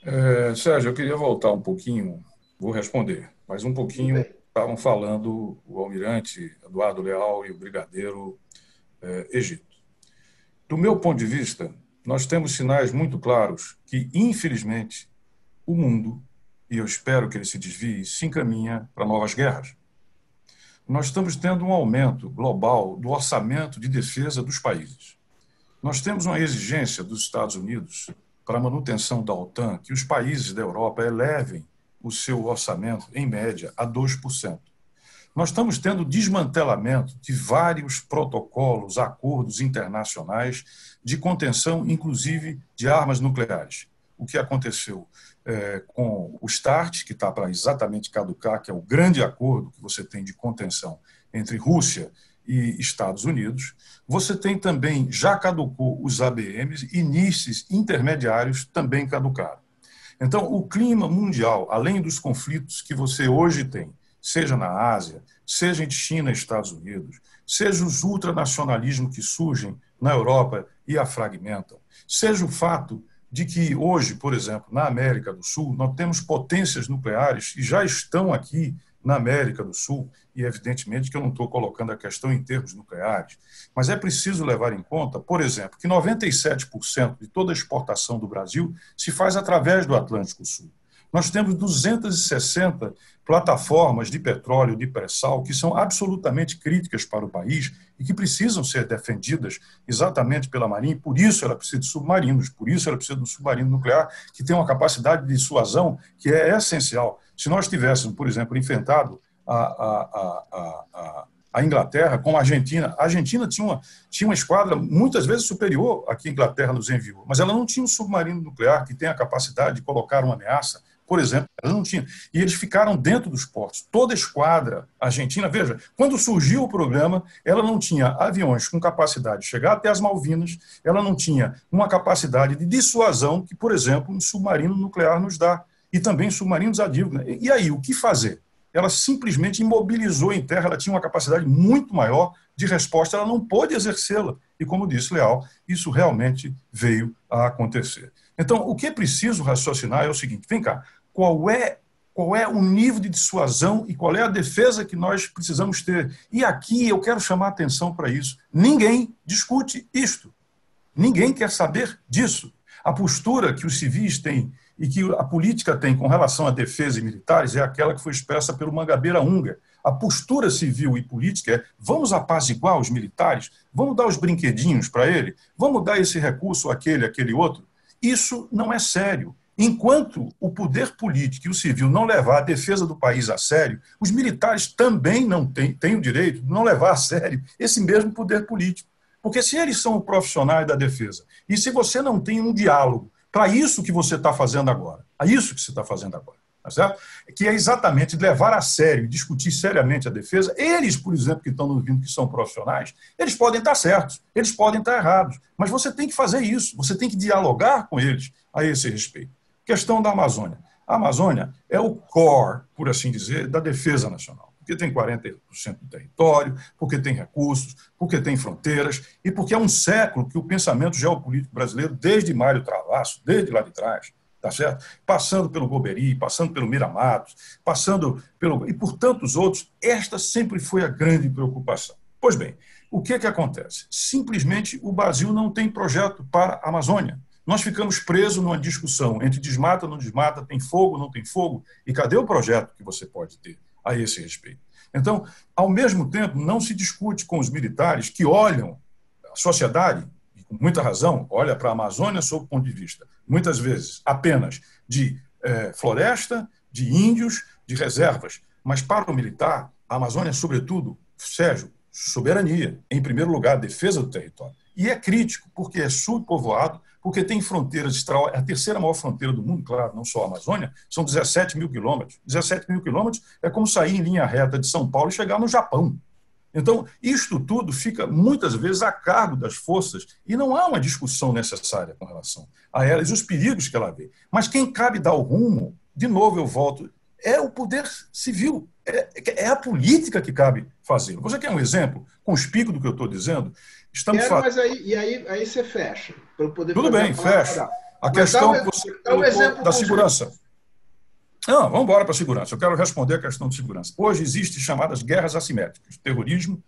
É, Sérgio, eu queria voltar um pouquinho, vou responder, mas um pouquinho estavam falando o almirante Eduardo Leal e o brigadeiro Egito. do meu ponto de vista, nós temos sinais muito claros que, infelizmente, o mundo, e eu espero que ele se desvie, se encaminha para novas guerras. Nós estamos tendo um aumento global do orçamento de defesa dos países. Nós temos uma exigência dos Estados Unidos para a manutenção da OTAN que os países da Europa elevem o seu orçamento, em média, a 2%. Nós estamos tendo desmantelamento de vários protocolos, acordos internacionais de contenção, inclusive de armas nucleares. O que aconteceu é, com o START, que está para exatamente caducar, que é o grande acordo que você tem de contenção entre Rússia e Estados Unidos. Você tem também, já caducou os ABMs e NICES intermediários também caducaram. Então, o clima mundial, além dos conflitos que você hoje tem, seja na Ásia, seja em China e Estados Unidos, seja os ultranacionalismos que surgem na Europa e a fragmentam, seja o fato de que hoje, por exemplo, na América do Sul, nós temos potências nucleares que já estão aqui na América do Sul, e evidentemente que eu não estou colocando a questão em termos nucleares, mas é preciso levar em conta, por exemplo, que 97% de toda a exportação do Brasil se faz através do Atlântico Sul. Nós temos 260 plataformas de petróleo, de pré-sal, que são absolutamente críticas para o país e que precisam ser defendidas exatamente pela Marinha, e por isso ela precisa de submarinos, por isso ela precisa de um submarino nuclear que tem uma capacidade de dissuasão que é essencial. Se nós tivéssemos, por exemplo, enfrentado a, a, a, a, Inglaterra com a Argentina, a Argentina tinha uma, tinha uma esquadra muitas vezes superior à que a Inglaterra nos enviou, mas ela não tinha um submarino nuclear que tem a capacidade de colocar uma ameaça por exemplo, ela não tinha. E eles ficaram dentro dos portos. Toda a esquadra argentina, veja, quando surgiu o programa, ela não tinha aviões com capacidade de chegar até as Malvinas, ela não tinha uma capacidade de dissuasão que, por exemplo, um submarino nuclear nos dá, e também submarinos adívogos. E aí, o que fazer? Ela simplesmente imobilizou em terra, ela tinha uma capacidade muito maior de resposta, ela não pôde exercê-la. E, como disse Leal, isso realmente veio a acontecer. Então, o que é preciso raciocinar é o seguinte: vem cá, qual é qual é o nível de dissuasão e qual é a defesa que nós precisamos ter. E aqui eu quero chamar atenção para isso. Ninguém discute isto. Ninguém quer saber disso. A postura que os civis têm e que a política tem com relação à defesa e militares é aquela que foi expressa pelo Mangabeira Unga. A postura civil e política é vamos apaziguar os militares, vamos dar os brinquedinhos para ele, vamos dar esse recurso àquele, àquele outro. Isso não é sério. Enquanto o poder político e o civil não levar a defesa do país a sério, os militares também não têm, têm o direito de não levar a sério esse mesmo poder político. Porque se eles são profissionais da defesa, e se você não tem um diálogo para isso que você está fazendo agora, a isso que você está fazendo agora, tá certo? que é exatamente levar a sério, discutir seriamente a defesa, eles, por exemplo, que estão nos vindo, que são profissionais, eles podem estar certos, eles podem estar errados, mas você tem que fazer isso, você tem que dialogar com eles a esse respeito. Questão da Amazônia. A Amazônia é o core, por assim dizer, da defesa nacional. Porque tem 40% do território, porque tem recursos, porque tem fronteiras e porque é um século que o pensamento geopolítico brasileiro, desde Mário Travasso, desde lá de trás, tá certo? Passando pelo Goberi, passando pelo Miramatos, passando pelo e por tantos outros, esta sempre foi a grande preocupação. Pois bem, o que que acontece? Simplesmente o Brasil não tem projeto para a Amazônia. Nós ficamos presos numa discussão entre desmata, não desmata, tem fogo, não tem fogo, e cadê o projeto que você pode ter a esse respeito? Então, ao mesmo tempo, não se discute com os militares que olham a sociedade, e com muita razão, olha para a Amazônia sob o ponto de vista, muitas vezes, apenas de é, floresta, de índios, de reservas. Mas para o militar, a Amazônia, sobretudo, Sérgio, soberania, em primeiro lugar, defesa do território. E é crítico, porque é subpovoado, porque tem fronteiras extraordinárias. É a terceira maior fronteira do mundo, claro, não só a Amazônia, são 17 mil quilômetros. 17 mil quilômetros é como sair em linha reta de São Paulo e chegar no Japão. Então, isto tudo fica muitas vezes a cargo das forças e não há uma discussão necessária com relação a elas e os perigos que ela vê. Mas quem cabe dar o rumo, de novo eu volto, é o poder civil, é, é a política que cabe fazer. Você quer um exemplo com os picos do que eu estou dizendo? Estamos Quero, mas aí, e aí, aí você fecha. Para poder Tudo bem, fecha. A mas questão você, um da segurança. Não, vamos embora para a segurança. Eu quero responder a questão de segurança. Hoje existem chamadas guerras assimétricas. Terrorismo,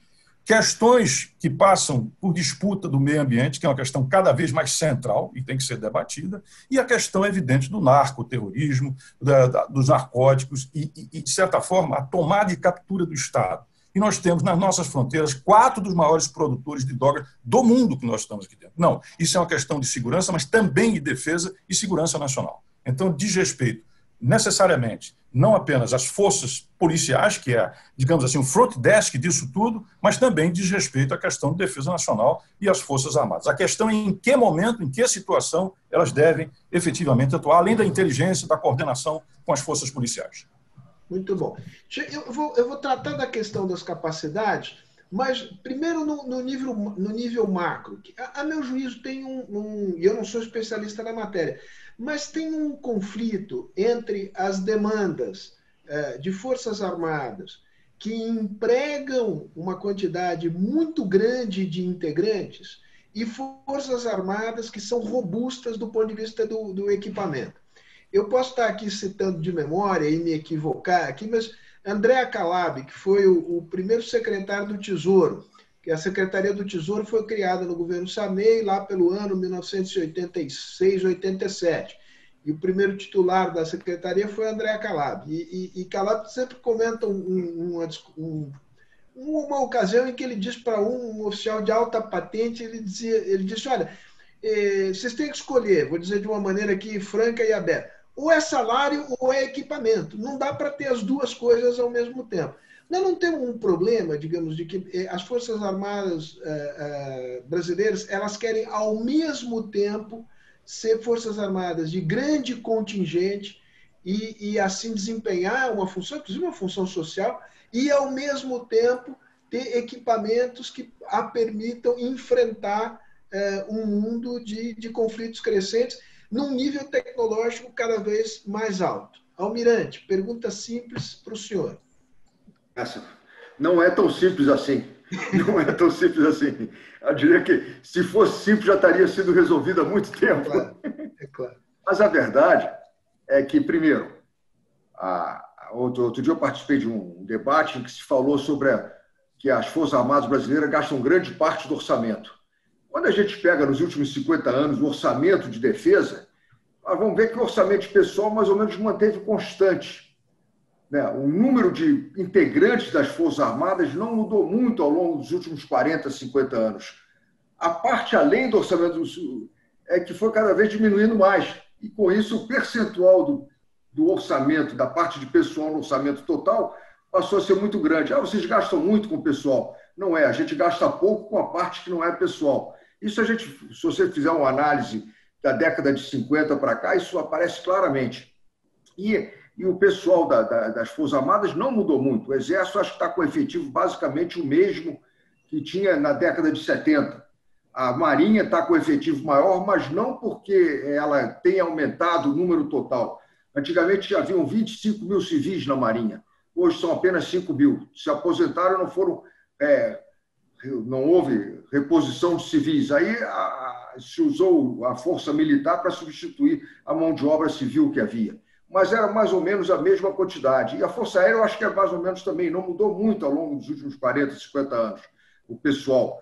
questões que passam por disputa do meio ambiente, que é uma questão cada vez mais central e tem que ser debatida, e a questão evidente do narcoterrorismo, da, da, dos narcóticos e, e, de certa forma, a tomada e captura do Estado. E nós temos nas nossas fronteiras quatro dos maiores produtores de drogas do mundo que nós estamos aqui dentro. Não, isso é uma questão de segurança, mas também de defesa e segurança nacional. Então, diz respeito necessariamente não apenas as forças policiais, que é, digamos assim, o front desk disso tudo, mas também diz respeito à questão de defesa nacional e às Forças Armadas. A questão é em que momento, em que situação elas devem efetivamente atuar, além da inteligência, da coordenação com as forças policiais. Muito bom. Eu vou, eu vou tratar da questão das capacidades, mas primeiro no, no nível, no nível macro. A, a meu juízo tem um, um. Eu não sou especialista na matéria, mas tem um conflito entre as demandas é, de Forças Armadas, que empregam uma quantidade muito grande de integrantes, e Forças Armadas que são robustas do ponto de vista do, do equipamento. Eu posso estar aqui citando de memória e me equivocar aqui, mas André Calab, que foi o, o primeiro secretário do Tesouro, que a Secretaria do Tesouro foi criada no governo Sarney lá pelo ano 1986, 87. E o primeiro titular da secretaria foi André Calab. E, e, e Calab sempre comenta um, um, um, uma ocasião em que ele diz para um, um, oficial de alta patente, ele, dizia, ele disse, olha, eh, vocês têm que escolher, vou dizer de uma maneira aqui franca e aberta, ou é salário ou é equipamento. Não dá para ter as duas coisas ao mesmo tempo. Nós não temos um problema, digamos, de que eh, as Forças Armadas eh, eh, brasileiras elas querem ao mesmo tempo ser Forças Armadas de grande contingente e, e assim desempenhar uma função, inclusive uma função social, e ao mesmo tempo ter equipamentos que a permitam enfrentar um mundo de, de conflitos crescentes num nível tecnológico cada vez mais alto. Almirante, pergunta simples para o senhor. Essa não é tão simples assim. (laughs) Não é tão simples assim. Eu diria que, se fosse simples, já estaria sido resolvido há muito tempo. É claro. É claro. Mas a verdade é que, primeiro, a, outro, outro dia eu participei de um debate em que se falou sobre a, que as Forças Armadas brasileiras gastam grande parte do orçamento. Quando a gente pega nos últimos 50 anos o orçamento de defesa, nós vamos ver que o orçamento pessoal mais ou menos manteve constante né, o número de integrantes das Forças Armadas não mudou muito ao longo dos últimos 40, 50 anos. A parte além do orçamento do Sul é que foi cada vez diminuindo mais. E com isso, o percentual do, do orçamento, da parte de pessoal no orçamento total, passou a ser muito grande. Ah, vocês gastam muito com o pessoal. Não é, a gente gasta pouco com a parte que não é pessoal. Isso a gente, se você fizer uma análise da década de 50 para cá, isso aparece claramente. E e o pessoal da, da, das Forças Armadas não mudou muito. O Exército acho que está com efetivo basicamente o mesmo que tinha na década de 70. A Marinha está com efetivo maior, mas não porque ela tenha aumentado o número total. Antigamente já haviam 25 mil civis na Marinha, hoje são apenas 5 mil. Se aposentaram, não foram. É, não houve reposição de civis. Aí a, se usou a força militar para substituir a mão de obra civil que havia mas era mais ou menos a mesma quantidade. E a Força Aérea, eu acho que é mais ou menos também, não mudou muito ao longo dos últimos 40, 50 anos, o pessoal.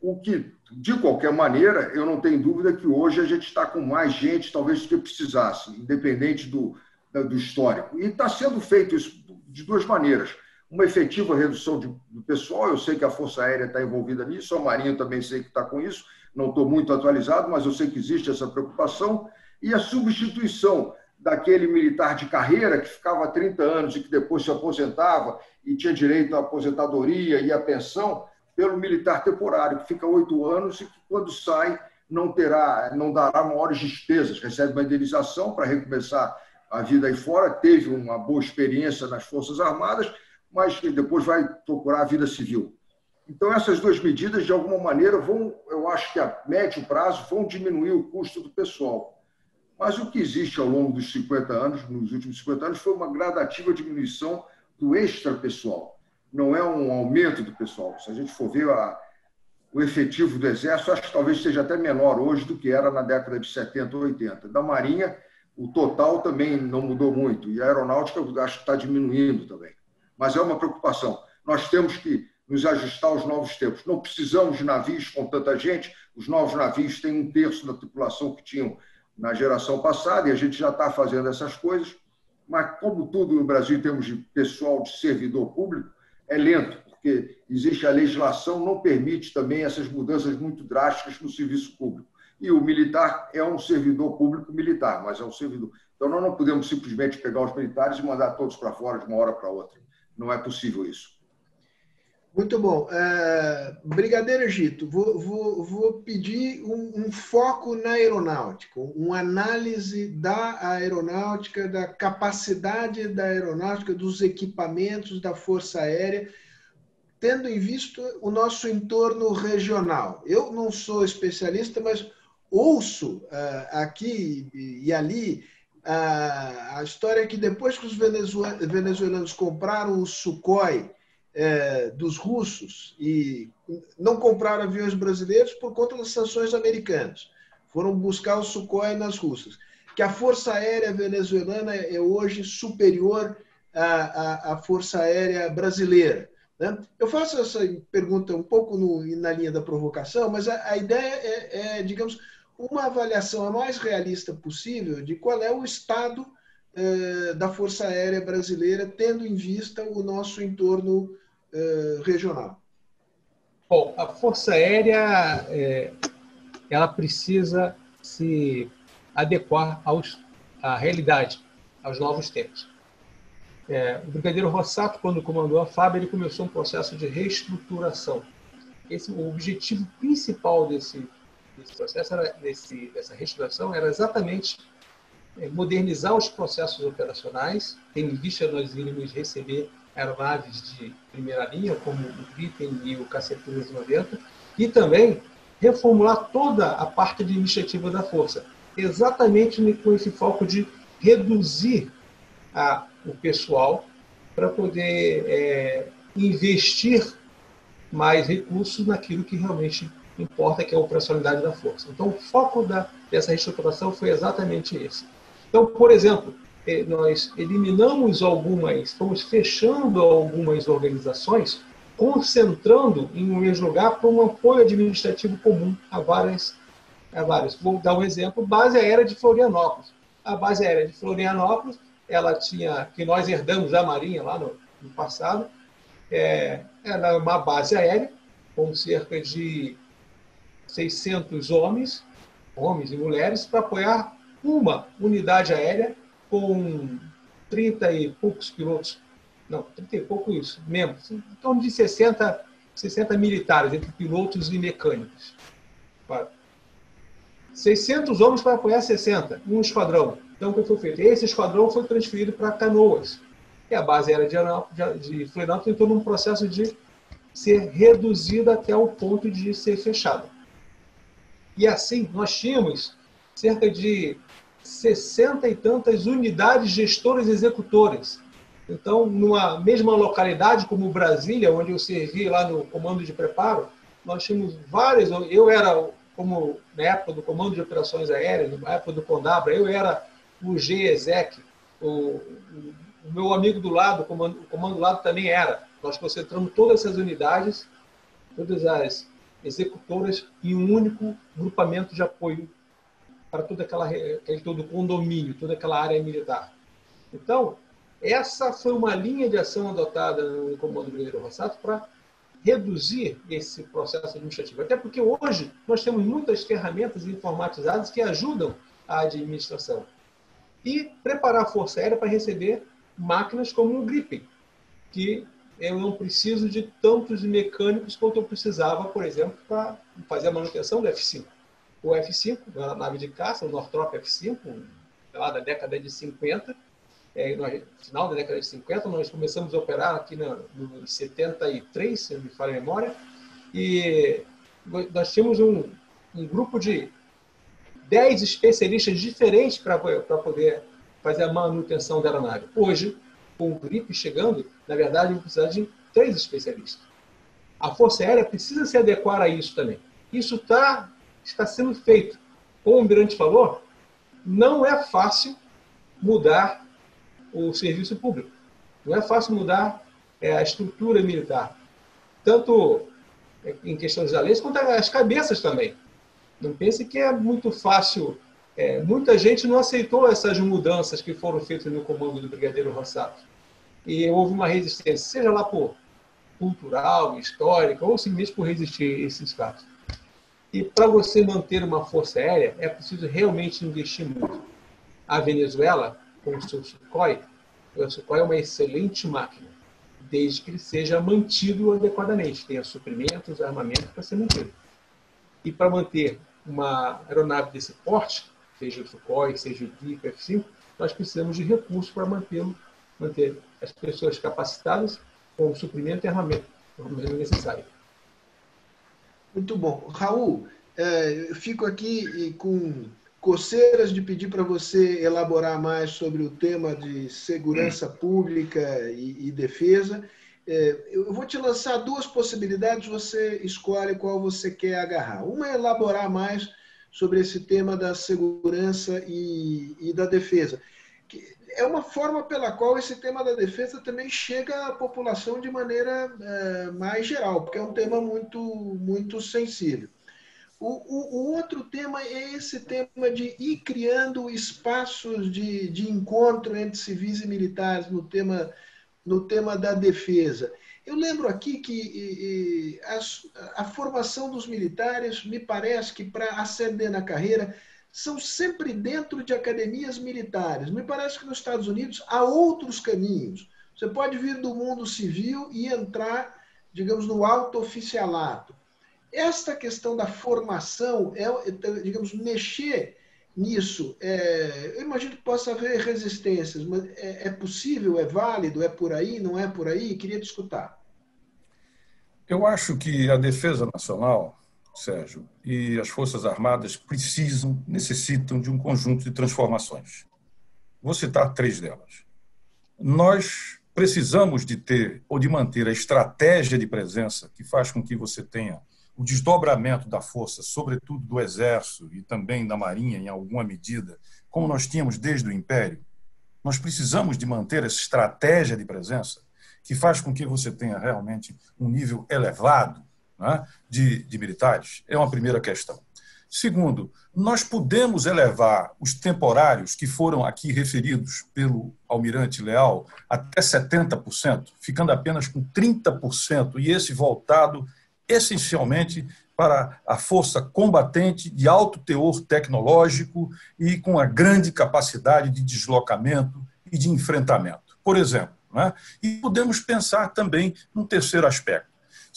O que, de qualquer maneira, eu não tenho dúvida que hoje a gente está com mais gente, talvez, do que precisasse, independente do, do histórico. E está sendo feito isso de duas maneiras. Uma efetiva redução de, do pessoal, eu sei que a Força Aérea está envolvida nisso, a Marinha também sei que está com isso, não estou muito atualizado, mas eu sei que existe essa preocupação, e a substituição daquele militar de carreira que ficava há 30 anos e que depois se aposentava e tinha direito à aposentadoria e à pensão, pelo militar temporário, que fica oito anos e que, quando sai, não terá, não dará maiores despesas, recebe uma indenização para recomeçar a vida aí fora, teve uma boa experiência nas Forças Armadas, mas depois vai procurar a vida civil. Então, essas duas medidas, de alguma maneira, vão, eu acho que a médio prazo, vão diminuir o custo do pessoal. Mas o que existe ao longo dos 50 anos, nos últimos 50 anos, foi uma gradativa diminuição do extra-pessoal. Não é um aumento do pessoal. Se a gente for ver a, o efetivo do Exército, acho que talvez seja até menor hoje do que era na década de 70 ou 80. Da Marinha, o total também não mudou muito. E a aeronáutica, acho que está diminuindo também. Mas é uma preocupação. Nós temos que nos ajustar aos novos tempos. Não precisamos de navios com tanta gente, os novos navios têm um terço da tripulação que tinham na geração passada e a gente já está fazendo essas coisas. Mas, como tudo no Brasil, em termos de pessoal de servidor público, é lento, porque existe a legislação, não permite também essas mudanças muito drásticas no serviço público. E o militar é um servidor público militar, mas é um servidor. Então, nós não podemos simplesmente pegar os militares e mandar todos para fora de uma hora para outra. Não é possível isso. Muito bom. É, Brigadeiro Egito, vou, vou, vou pedir um, um, foco na aeronáutica, uma análise da aeronáutica, da capacidade da aeronáutica, dos equipamentos da Força Aérea, tendo em vista o nosso entorno regional. Eu não sou especialista, mas ouço uh, aqui e ali uh, a história que depois que os venezuelanos compraram o Sukhoi, é, dos russos e não compraram aviões brasileiros por conta das sanções americanas. Foram buscar o Sukhoi nas russas. Que a Força Aérea venezuelana é hoje superior à, à, à Força Aérea brasileira. Né? Eu faço essa pergunta um pouco no, na linha da provocação, mas a, a ideia é, é, digamos, uma avaliação a mais realista possível de qual é o estado eh, da Força Aérea Brasileira, tendo em vista o nosso entorno eh, regional? Bom, a Força Aérea é, ela precisa se adequar aos, à realidade, aos novos tempos. É, o Brigadeiro Rossato, quando comandou a FAB, ele começou um processo de reestruturação. Esse, o objetivo principal desse, desse processo, era, desse, dessa reestruturação, era exatamente modernizar os processos operacionais, tendo em vista nós iríamos receber aeronaves de primeira linha, como o Gripen e o KC-390, e também reformular toda a parte administrativa da força, exatamente com esse foco de reduzir a, o pessoal para poder é, investir mais recursos naquilo que realmente importa, que é a operacionalidade da força. Então, o foco da, dessa reestruturação foi exatamente esse. Então, por exemplo, nós eliminamos algumas, fomos fechando algumas organizações, concentrando em um mesmo lugar para um apoio administrativo comum a várias, a várias. Vou dar um exemplo: base aérea de Florianópolis. A base aérea de Florianópolis, ela tinha, que nós herdamos da Marinha lá no, no passado, é, era uma base aérea com cerca de 600 homens, homens e mulheres, para apoiar uma unidade aérea com 30 e poucos pilotos, não, 30 e pouco isso, mesmo, em torno de 60, 60 militares, entre pilotos e mecânicos. 600 homens para apoiar 60, um esquadrão. Então, o que foi feito? Esse esquadrão foi transferido para Canoas. E a base aérea de, de Florianópolis entrou num processo de ser reduzida até o ponto de ser fechada. E assim, nós tínhamos cerca de 60 e tantas unidades gestoras executoras. Então, numa mesma localidade como Brasília, onde eu servi lá no comando de preparo, nós tínhamos várias. Eu era, como na época do comando de operações aéreas, na época do Condabra, eu era o GESEC, o, o meu amigo do lado, o comando, o comando do lado também era. Nós concentramos todas essas unidades, todas as executoras, em um único grupamento de apoio para toda aquela, aquele todo condomínio, toda aquela área militar. Então, essa foi uma linha de ação adotada no Comando Brasileiro Rossato para reduzir esse processo administrativo. Até porque hoje nós temos muitas ferramentas informatizadas que ajudam a administração. E preparar a Força Aérea para receber máquinas como o Gripen, que eu não preciso de tantos mecânicos quanto eu precisava, por exemplo, para fazer a manutenção do F-5 o F-5, a nave de caça, o Northrop F-5, lá da década de 50. É, final da década de 50, nós começamos a operar aqui no, no 73, se não me falha a memória, e nós tínhamos um, um grupo de 10 especialistas diferentes para poder fazer a manutenção da aeronave. Hoje, com o GRIP chegando, na verdade, a precisa de três especialistas. A Força Aérea precisa se adequar a isso também. Isso está está sendo feito. Como o Almirante falou, não é fácil mudar o serviço público. Não é fácil mudar é, a estrutura militar. tanto em questões da lei, quanto as cabeças também. Não pense que é muito fácil. É, muita gente não aceitou essas mudanças que foram feitas no comando do Brigadeiro Rossato. E houve uma resistência, seja lá por cultural, histórica, ou simplesmente por resistir a esses fatos. E para você manter uma força aérea, é preciso realmente investir muito. A Venezuela, com o seu Sukhoi, o Sukhoi é uma excelente máquina, desde que ele seja mantido adequadamente, tenha suprimentos, armamento para ser mantido. E para manter uma aeronave desse porte, seja o Sukhoi, seja o DIF, F-5, nós precisamos de recursos para mantê-lo, manter as pessoas capacitadas com suprimento e armamento, armamento necessário. Muito bom. Raul, é, eu fico aqui com coceiras de pedir para você elaborar mais sobre o tema de segurança pública e, e defesa. É, eu vou te lançar duas possibilidades, você escolhe qual você quer agarrar. Uma é elaborar mais sobre esse tema da segurança e, e da defesa. É uma forma pela qual esse tema da defesa também chega à população de maneira é, mais geral, porque é um tema muito, muito sensível. O, o, o, outro tema é esse tema de ir criando espaços de, de encontro entre civis e militares no tema, no tema da defesa. Eu lembro aqui que e, e, a, a, formação dos militares, me parece que para ascender na carreira, são sempre dentro de academias militares. Me parece que nos Estados Unidos há outros caminhos. Você pode vir do mundo civil e entrar, digamos, no alto oficialato. Esta questão da formação, é, digamos, mexer nisso, é, eu imagino que possa haver resistências, mas é, é, possível, é válido, é por aí, não é por aí? Queria te escutar. Eu acho que a defesa nacional, Sérgio, e as Forças Armadas precisam, necessitam de um conjunto de transformações. Vou citar três delas. Nós precisamos de ter ou de manter a estratégia de presença que faz com que você tenha o desdobramento da força, sobretudo do Exército e também da Marinha, em alguma medida, como nós tínhamos desde o Império, nós precisamos de manter essa estratégia de presença que faz com que você tenha realmente um nível elevado né, de, de militares? É uma primeira questão. Segundo, nós podemos elevar os temporários que foram aqui referidos pelo almirante Leal até 70%, ficando apenas com 30%, e esse voltado essencialmente para a força combatente de alto teor tecnológico e com a grande capacidade de deslocamento e de enfrentamento. Por exemplo, né? e podemos pensar também num terceiro aspecto.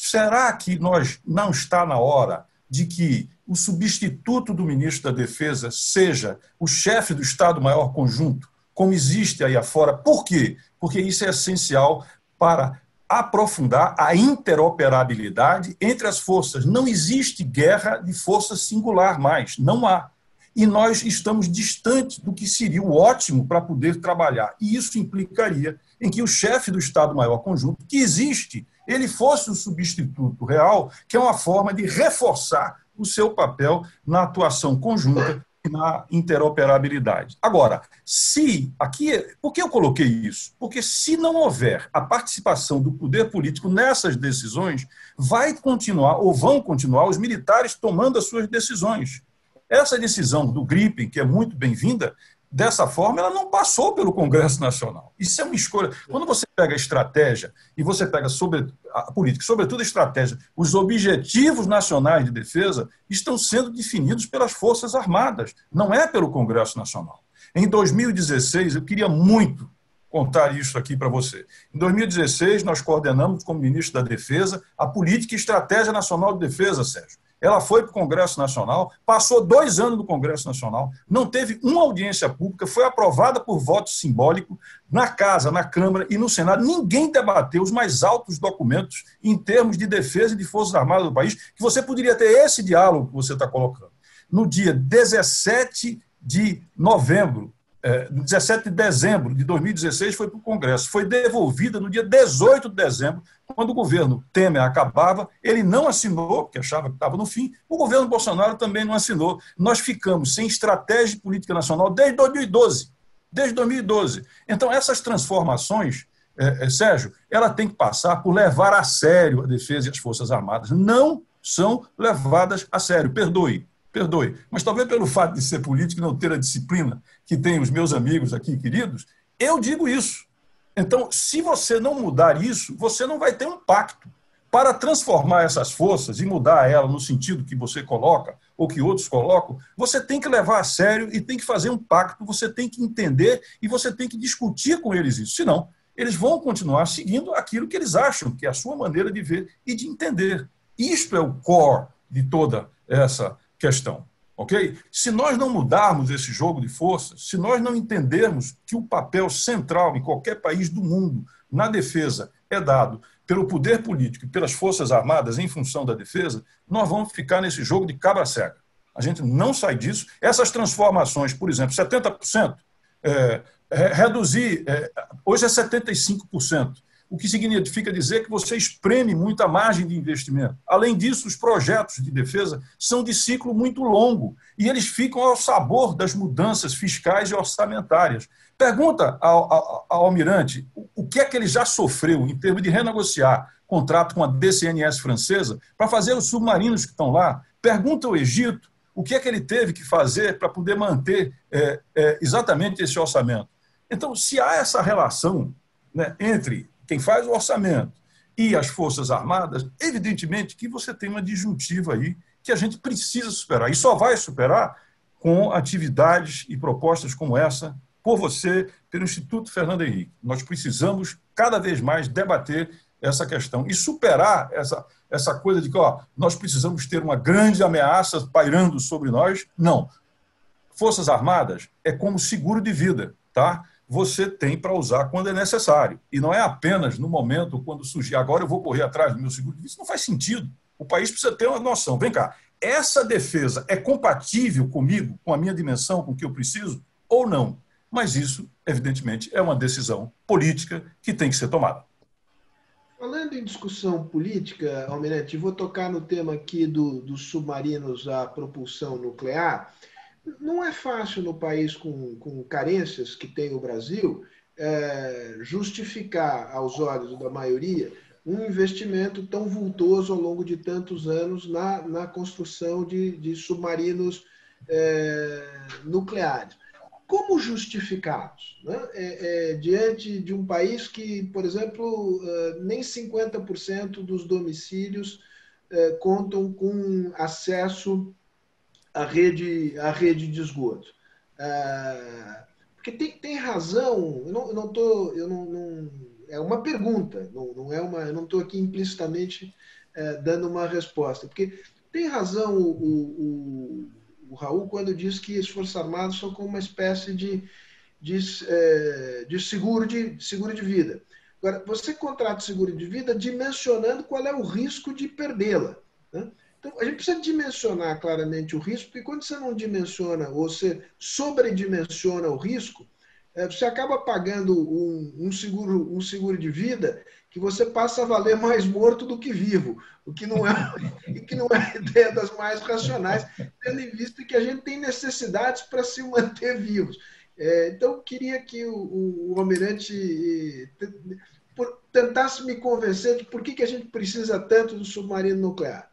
Será que nós não está na hora de que o substituto do ministro da Defesa seja o chefe do Estado-Maior Conjunto, como existe aí afora? Por quê? Porque isso é essencial para aprofundar a interoperabilidade entre as forças. Não existe guerra de força singular mais, não há. E nós estamos distantes do que seria o ótimo para poder trabalhar. E isso implicaria em que o chefe do Estado-Maior Conjunto, que existe, ele fosse o substituto real, que é uma forma de reforçar o seu papel na atuação conjunta na interoperabilidade. Agora, se aqui, por que eu coloquei isso? Porque se não houver a participação do poder político nessas decisões, vai continuar ou vão continuar os militares tomando as suas decisões. Essa decisão do Gripen, que é muito bem-vinda, dessa forma, ela não passou pelo Congresso Nacional. Isso é uma escolha. Quando você pega a estratégia e você pega sobre a política, sobretudo a estratégia, os objetivos nacionais de defesa estão sendo definidos pelas Forças Armadas, não é pelo Congresso Nacional. Em 2016, eu queria muito contar isso aqui para você. Em 2016, nós coordenamos, como ministro da Defesa, a Política e Estratégia Nacional de Defesa, Sérgio. Ela foi para o Congresso Nacional, passou dois anos no Congresso Nacional, não teve uma audiência pública, foi aprovada por voto simbólico na Casa, na Câmara e no Senado. Ninguém debateu os mais altos documentos em termos de defesa e de Forças Armadas do país, que você poderia ter esse diálogo que você está colocando. No dia 17 de novembro, é, 17 de dezembro de 2016 foi para o Congresso. Foi devolvida no dia 18 de dezembro, quando o governo Temer acabava. Ele não assinou, porque achava que estava no fim. O governo Bolsonaro também não assinou. Nós ficamos sem estratégia de política nacional desde 2012. Desde 2012. Então, essas transformações é, é, Sérgio, ela tem que passar por levar a sério a defesa e as Forças Armadas. Não são levadas a sério. Perdoe, perdoe. Mas talvez pelo fato de ser político e não ter a disciplina que tem os meus amigos aqui queridos, eu digo isso. Então, se você não mudar isso, você não vai ter um pacto. Para transformar essas forças e mudar ela no sentido que você coloca, ou que outros colocam, você tem que levar a sério e tem que fazer um pacto, você tem que entender e você tem que discutir com eles isso. Senão, eles vão continuar seguindo aquilo que eles acham que é a sua maneira de ver e de entender. Isto é o core de toda essa questão. Ok? Se nós não mudarmos esse jogo de forças, se nós não entendermos que o papel central em qualquer país do mundo na defesa é dado pelo poder político e pelas forças armadas em função da defesa, nós vamos ficar nesse jogo de cabra cega. A gente não sai disso. Essas transformações, por exemplo, 70%, é, é, reduzir, é, hoje é 75% o que significa dizer que você espreme muito a margem de investimento. Além disso, os projetos de defesa são de ciclo muito longo e eles ficam ao sabor das mudanças fiscais e orçamentárias. Pergunta ao, ao, ao almirante o, o que é que ele já sofreu em termos de renegociar contrato com a DCNS francesa para fazer os submarinos que estão lá. Pergunta ao Egito o que é que ele teve que fazer para poder manter é, é, exatamente esse orçamento. Então, se há essa relação né, entre quem faz o orçamento e as Forças Armadas, evidentemente que você tem uma disjuntiva aí que a gente precisa superar. E só vai superar com atividades e propostas como essa, por você, pelo Instituto Fernando Henrique. Nós precisamos cada vez mais debater essa questão e superar essa, essa coisa de que ó, nós precisamos ter uma grande ameaça pairando sobre nós. Não. Forças Armadas é como seguro de vida, tá? Você tem para usar quando é necessário. E não é apenas no momento quando surgir, agora eu vou correr atrás do meu seguro. Isso não faz sentido. O país precisa ter uma noção. Vem cá, essa defesa é compatível comigo, com a minha dimensão, com o que eu preciso, ou não? Mas isso, evidentemente, é uma decisão política que tem que ser tomada. Falando em discussão política, Almirante, vou tocar no tema aqui do, dos submarinos a propulsão nuclear não é fácil no país com, com carências que tem o Brasil é, justificar aos olhos da maioria um investimento tão vultoso ao longo de tantos anos na, na construção de, de submarinos é, nucleares. Como justificá-los? Né? É, é, diante de um país que, por exemplo, é, nem 50% dos domicílios é, contam com acesso a rede, a rede de esgoto. É, porque tem, tem razão, eu não, eu não tô, eu não, não, é uma pergunta, não, não é uma, eu não estou aqui implicitamente é, dando uma resposta, porque tem razão o, o, o, Raul quando diz que as Forças Armadas são como uma espécie de, de, é, de, seguro, de seguro de vida. Agora, você contrata seguro de vida dimensionando qual é o risco de perdê-la. Né? Então, a gente precisa dimensionar claramente o risco, porque quando você não dimensiona ou você sobredimensiona o risco, é, você acaba pagando um, um, seguro, um seguro de vida que você passa a valer mais morto do que vivo, o que não é, (laughs) que não é (laughs) ideia das mais racionais, tendo em vista que a gente tem necessidades para se manter vivos. É, então, queria que o, o, o Almirante tentasse me convencer de por que, que a gente precisa tanto do submarino nuclear.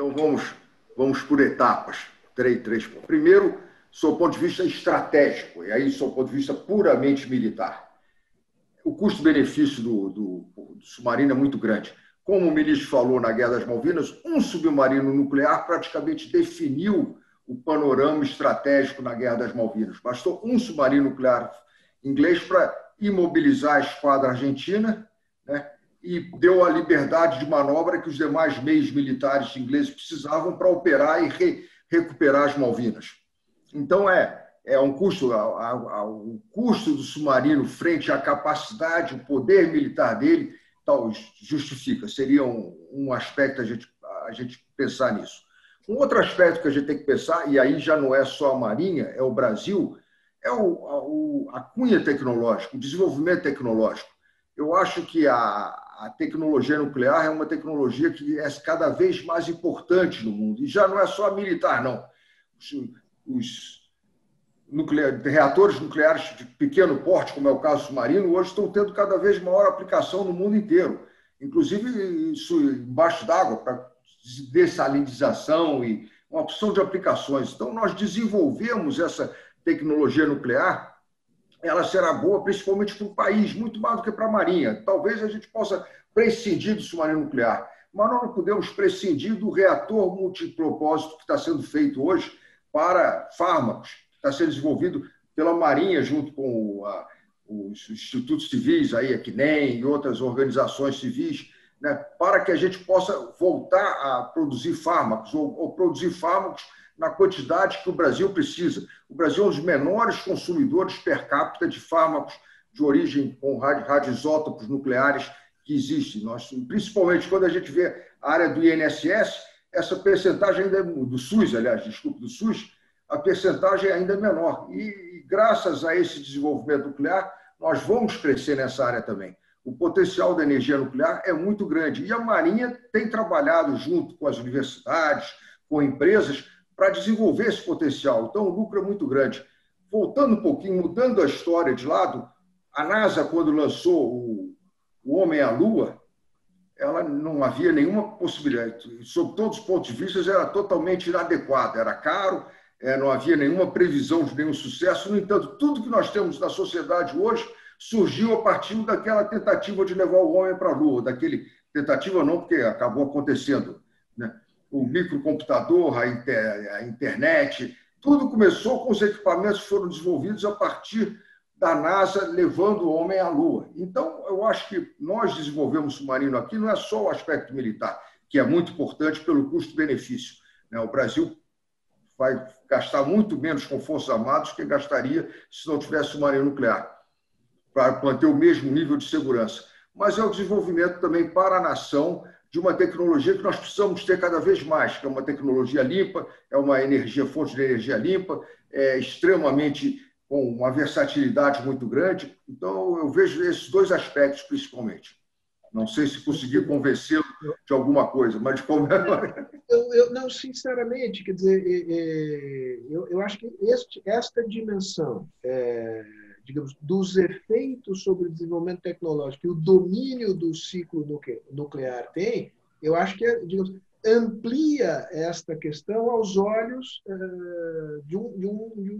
Então vamos, vamos por etapas. Três, três. Primeiro, sob o ponto de vista estratégico, e aí sob o ponto de vista puramente militar. O custo-benefício do, do, do submarino é muito grande. Como o ministro falou na Guerra das Malvinas, um submarino nuclear praticamente definiu o panorama estratégico na Guerra das Malvinas. Bastou um submarino nuclear inglês para imobilizar a esquadra argentina e deu a liberdade de manobra que os demais meios militares ingleses precisavam para operar e re, recuperar as Malvinas. Então é é um custo o custo do submarino frente à capacidade, o poder militar dele, tal justifica. Seria um, um aspecto a gente a gente pensar nisso. Um outro aspecto que a gente tem que pensar e aí já não é só a marinha, é o Brasil, é o, a, a cunha tecnológica, o desenvolvimento tecnológico. Eu acho que a, a tecnologia nuclear é uma tecnologia que é cada vez mais importante no mundo. E já não é só militar, não. Os, os, nuclear, reatores nucleares de pequeno porte, como é o caso submarino, hoje estão tendo cada vez maior aplicação no mundo inteiro, inclusive isso embaixo d'água, para dessalinização e uma opção de aplicações. Então, nós desenvolvemos essa tecnologia nuclear, ela será boa principalmente para o país, muito mais do que para a Marinha. Talvez a gente possa prescindir do submarino nuclear, mas nós não podemos prescindir do reator multipropósito que está sendo feito hoje para fármacos, que está sendo desenvolvido pela Marinha junto com a, os institutos civis, aí, a CNEM e outras organizações civis, né, para que a gente possa voltar a produzir fármacos, ou, ou, produzir fármacos na quantidade que o Brasil precisa. O Brasil é um dos menores consumidores per capita de fármacos de origem com radioisótopos nucleares que existe. Nós, principalmente quando a gente vê a área do INSS, essa percentagem ainda é, do SUS, aliás, desculpe, do SUS, a percentagem ainda é menor. E, e graças a esse desenvolvimento nuclear, nós vamos crescer nessa área também o potencial da energia nuclear é muito grande. E a Marinha tem trabalhado junto com as universidades, com empresas, para desenvolver esse potencial. Então, o lucro é muito grande. Voltando um pouquinho, mudando a história de lado, a NASA, quando lançou o, o Homem à Lua, ela não havia nenhuma possibilidade. Sob todos os pontos de vista, era totalmente inadequada. Era caro, é, não havia nenhuma previsão de nenhum sucesso. No entanto, tudo que nós temos na sociedade hoje surgiu a partir daquela tentativa de levar o homem para a Lua, daquele tentativa não, porque acabou acontecendo. O microcomputador, a, inter, a internet, tudo começou com os equipamentos que foram desenvolvidos a partir da NASA levando o homem à Lua. Então, eu acho que nós desenvolvemos o submarino aqui não é só o aspecto militar, que é muito importante pelo custo-benefício. Né? O Brasil vai gastar muito menos com forças armadas que gastaria se não tivesse submarino nuclear para manter o mesmo nível de segurança, mas é o desenvolvimento também para a nação de uma tecnologia que nós precisamos ter cada vez mais, que é uma tecnologia limpa, é uma energia, fonte de energia limpa, é extremamente com uma versatilidade muito grande. Então, eu vejo esses dois aspectos principalmente. Não sei se consegui convencê-lo de alguma coisa, mas de como eu, eu, Não, sinceramente, quer dizer, é, é, eu, eu acho que este, esta dimensão é, digamos, dos efeitos sobre o desenvolvimento tecnológico e o domínio do ciclo nuclear tem, eu acho que, digamos, amplia esta questão aos olhos uh, de, um, de, um, de,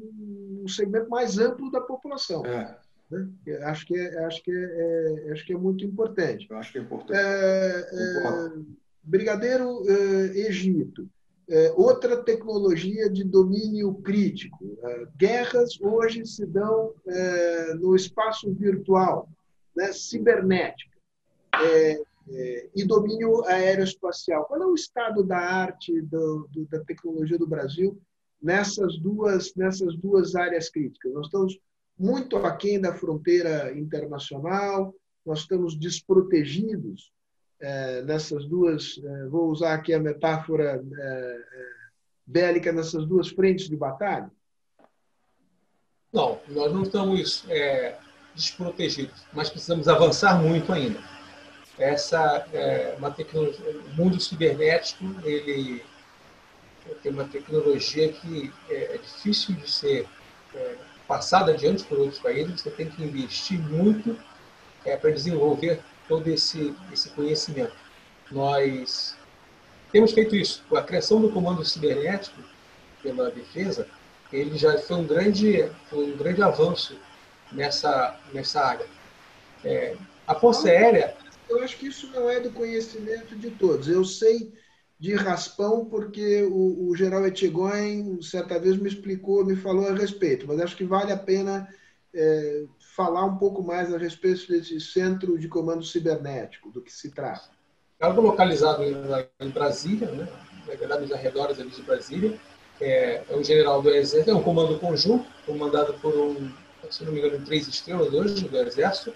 um, segmento mais amplo da população. É. Né? Acho que é, acho que é, é, acho que é muito importante. Eu acho que é importante. É, é Brigadeiro Egito é, outra tecnologia de domínio crítico. É, guerras hoje se dão é, no espaço virtual, né, cibernética, e domínio aeroespacial. Qual é o estado da arte, da tecnologia do Brasil nessas duas, nessas duas áreas críticas? Nós estamos muito aquém da fronteira internacional, nós estamos desprotegidos é, nessas duas, é, vou usar aqui a metáfora é, bélica, nessas duas frentes de batalha? Não, nós não estamos é, desprotegidos, mas precisamos avançar muito ainda. Essa é uma tecnologia, o mundo cibernético, ele tem uma tecnologia que é, difícil de ser é, passada adiante por outros países. Você tem que investir muito é, para desenvolver todo esse, esse conhecimento. Nós temos feito isso. A criação do comando cibernético pela defesa, ele já foi um grande, foi um grande avanço nessa, nessa área. É, a Força Aérea... Eu acho que isso não é do conhecimento de todos. Eu sei de raspão porque o, o general Etchegoin certa vez me explicou, me falou a respeito, mas acho que vale a pena é, falar um pouco mais a respeito desse centro de comando cibernético, do que se trata. Algo localizado em, Brasília, né? nos arredores de Brasília. É, é um general do Exército, é um comando conjunto, comandado por um, se não me engano, três estrelas hoje do Exército,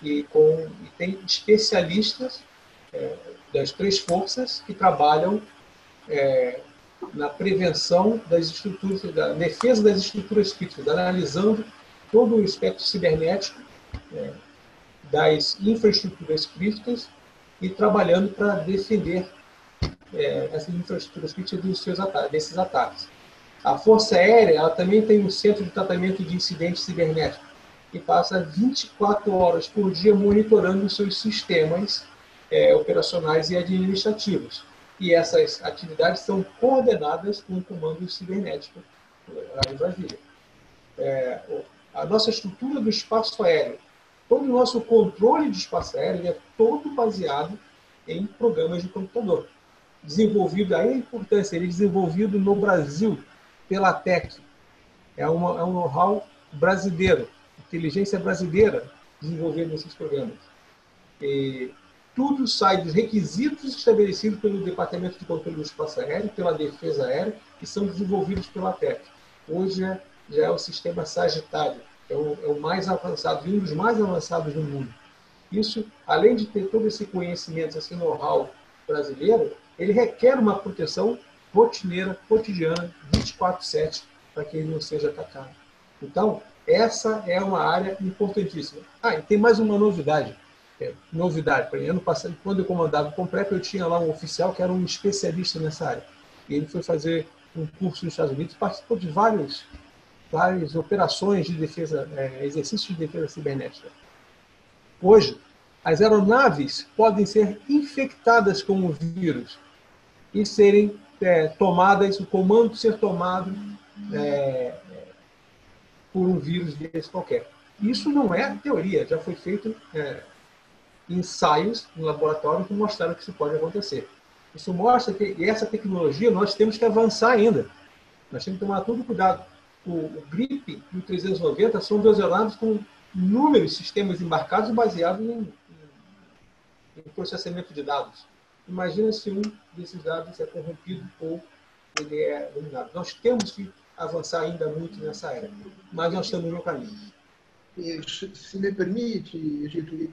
e, com, e tem especialistas é, das três forças que trabalham é, na prevenção das estruturas, da defesa das estruturas críticas, analisando todo o espectro cibernético é, das infraestruturas críticas e trabalhando para defender é, essas infraestruturas críticas dos seus ataques, desses ataques. A Força Aérea ela também tem um centro de tratamento de incidentes cibernéticos, que passa 24 horas por dia monitorando os seus sistemas é, operacionais e administrativos. E essas atividades são coordenadas com o comando cibernético lá em Brasília. É, a nossa estrutura do espaço aéreo, todo o nosso controle de espaço aéreo é todo baseado em programas de computador. Desenvolvido, aí a importância, ele é desenvolvido no Brasil pela TEC. É, uma, é um know-how brasileiro, inteligência brasileira desenvolvendo esses programas. E tudo sai dos requisitos estabelecidos pelo Departamento de Controle do Espaço Aéreo, pela Defesa Aérea, que são desenvolvidos pela TEC. Hoje é, já é o sistema Sagitário, é o, é o mais avançado um dos mais avançados do mundo. Isso, além de ter todo esse conhecimento, esse know-how brasileiro, ele requer uma proteção rotineira, cotidiana, 24/7, para que ele não seja atacado. Então, essa é uma área importantíssima. Ah, e tem mais uma novidade. É, novidade, para ano passado, quando eu comandava o Completo, eu tinha lá um oficial que era um especialista nessa área. E ele foi fazer um curso nos Estados Unidos, participou de vários, várias operações de defesa, é, exercícios de defesa cibernética. Hoje, as aeronaves podem ser infectadas com o vírus e serem é, tomadas, o comando ser tomado é, por um vírus desse qualquer. Isso não é teoria, já foi feito é, ensaios no laboratório que mostraram que isso pode acontecer. Isso mostra que essa tecnologia nós temos que avançar ainda. Nós temos que tomar todo cuidado. O, o GRIP e o 390 são aeronaves com inúmeros sistemas embarcados baseados em, em, em processamento de dados. Imagina se um desses dados é corrompido ou ele é dominado. Nós temos que avançar ainda muito nessa era, mas nós estamos no caminho. Se me permite,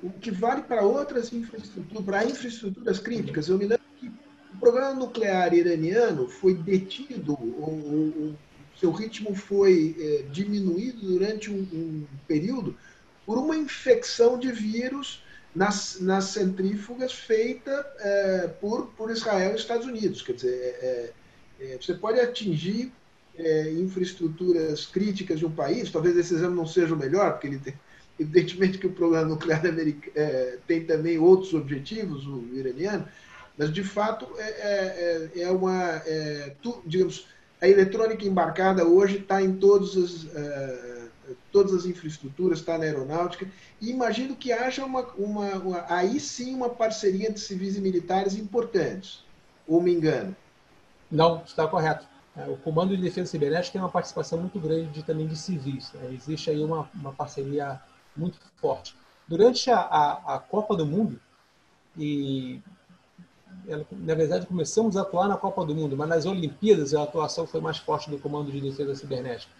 o que vale para outras infraestruturas, para infraestruturas críticas, eu me lembro que o programa nuclear iraniano foi detido, o, o seu ritmo foi é, diminuído durante um, um período por uma infecção de vírus nas, nas centrífugas feita é, por, por Israel e Estados Unidos. Quer dizer, é, é, é você pode atingir é, infraestruturas críticas de um país, talvez esse exame não seja o melhor, porque ele tem, (laughs) evidentemente que o programa nuclear (laughs) é, tem também outros objetivos, o iraniano, mas de fato é, é uma, tu, digamos, a eletrônica embarcada hoje está em todos os todas as infraestruturas, está na aeronáutica, e imagino que haja uma, uma, uma, aí sim uma parceria entre civis e militares importantes, ou me engano? Não, está correto. É, o Comando de Defesa Cibernética tem uma participação muito grande de, também de civis. Né? Existe aí uma, uma parceria muito forte. Durante a, a, a Copa do Mundo, e na verdade começamos a atuar na Copa do Mundo, mas nas Olimpíadas a atuação foi mais forte do Comando de Defesa Cibernética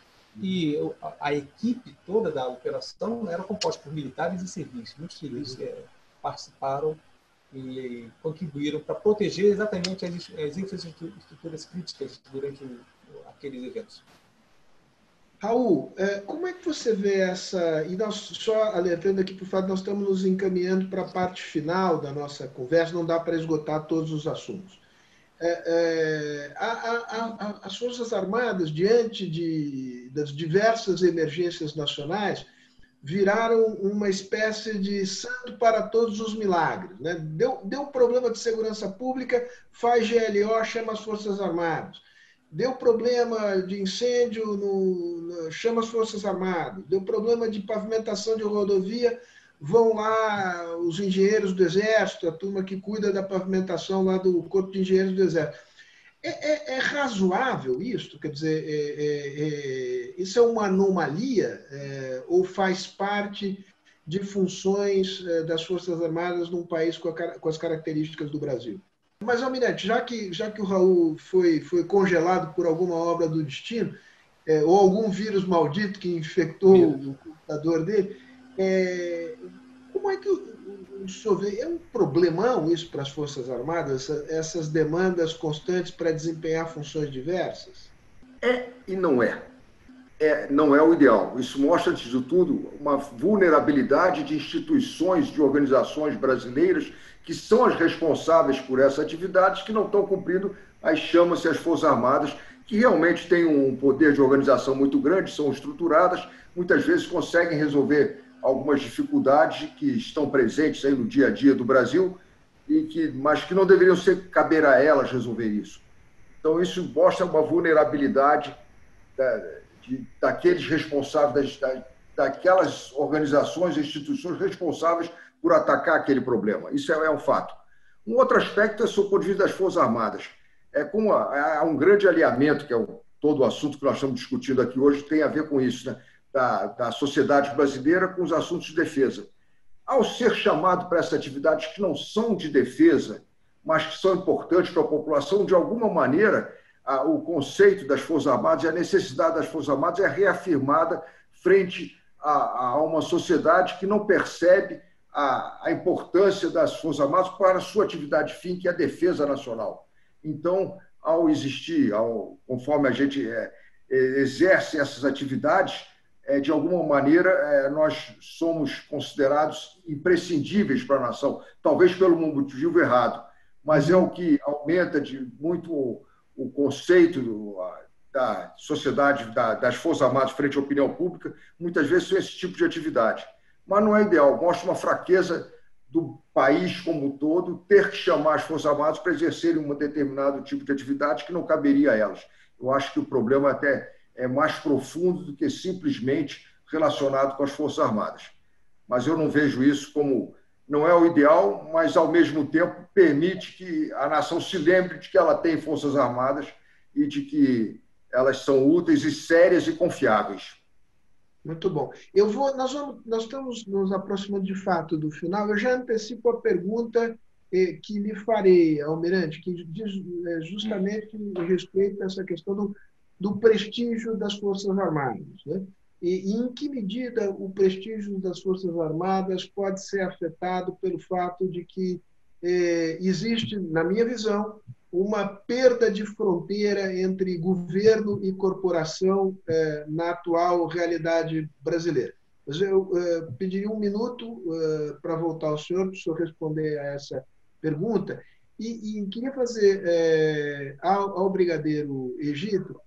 e a, equipe toda da operação era composta por militares e civis. Muitos civis é, participaram e contribuíram para proteger exatamente as, as infraestruturas críticas durante o, aqueles eventos. Raul, é, como é que você vê essa. E nós, só alertando aqui para o fato, nós estamos nos encaminhando para a parte final da nossa conversa, não dá para esgotar todos os assuntos é, é, a, a, a, as Forças Armadas, diante de, das diversas emergências nacionais, viraram uma espécie de santo para todos os milagres. Né? Deu, deu problema de segurança pública, faz GLO, chama as Forças Armadas. Deu problema de incêndio, no, chama as Forças Armadas. Deu problema de pavimentação de rodovia, vão lá os engenheiros do Exército, a turma que cuida da pavimentação lá do Corpo de Engenheiros do Exército. É, é, é razoável isso? Quer dizer, é, é, é isso é uma anomalia é, ou faz parte de funções das Forças Armadas num país com, a, com as características do Brasil? Mas, Almirante, já que, já que o Raul foi, foi congelado por alguma obra do destino, ou algum vírus maldito que infectou o computador dele, é, como é que o, senhor vê? É um problemão isso para as Forças Armadas, essas demandas constantes para desempenhar funções diversas? É e não é. É. Não é o ideal. Isso mostra, antes de tudo, uma vulnerabilidade de instituições, de organizações brasileiras que são as responsáveis por essa atividade que não estão cumprindo as chamas e as Forças Armadas que realmente têm um poder de organização muito grande, são estruturadas, muitas vezes conseguem resolver algumas dificuldades que estão presentes aí no dia a dia do Brasil, e que, mas que não deveriam ser caber a elas resolver isso. Então, isso mostra uma vulnerabilidade da, de, daqueles responsáveis, da, daquelas organizações e instituições responsáveis por atacar aquele problema. Isso é, é um fato. Um outro aspecto é o ponto de vista das Forças Armadas. É como há um grande alinhamento, que é o, todo o assunto que nós estamos discutindo aqui hoje, tem a ver com isso, né? da, da sociedade brasileira com os assuntos de defesa. Ao ser chamado para essas atividades que não são de defesa, mas que são importantes para a população, de alguma maneira, a, o conceito das Forças Armadas e a necessidade das Forças Armadas é reafirmada frente a, a uma sociedade que não percebe a, a, importância das Forças Armadas para a sua atividade fim, que é a defesa nacional. Então, ao existir, ao, conforme a gente é, exerce essas atividades, é, de alguma maneira, é, nós somos considerados imprescindíveis para a nação, talvez pelo motivo errado, mas é o que aumenta de muito o, conceito do, da sociedade, da, das Forças Armadas frente à opinião pública, muitas vezes são esse tipo de atividade. Mas não é ideal, mostra uma fraqueza do país como um todo ter que chamar as Forças Armadas para exercerem um determinado tipo de atividade que não caberia a elas. Eu acho que o problema até é mais profundo do que simplesmente relacionado com as Forças Armadas. Mas eu não vejo isso como não é o ideal, mas ao mesmo tempo permite que a nação se lembre de que ela tem Forças Armadas e de que elas são úteis e sérias e confiáveis. Muito bom. Eu vou, nós, vamos, nós estamos nos aproximando de fato do final. Eu já antecipo a pergunta eh, que lhe farei, Almirante, que diz eh, justamente respeito a essa questão do, do prestígio das Forças Armadas. Né? E, e, em que medida o prestígio das Forças Armadas pode ser afetado pelo fato de que eh, existe, na minha visão, uma perda de fronteira entre governo e corporação eh, na atual realidade brasileira. Mas eu eh, pediria um minuto eh, para voltar ao senhor, para o senhor responder a essa pergunta. E, e queria fazer eh, ao, ao Brigadeiro Egito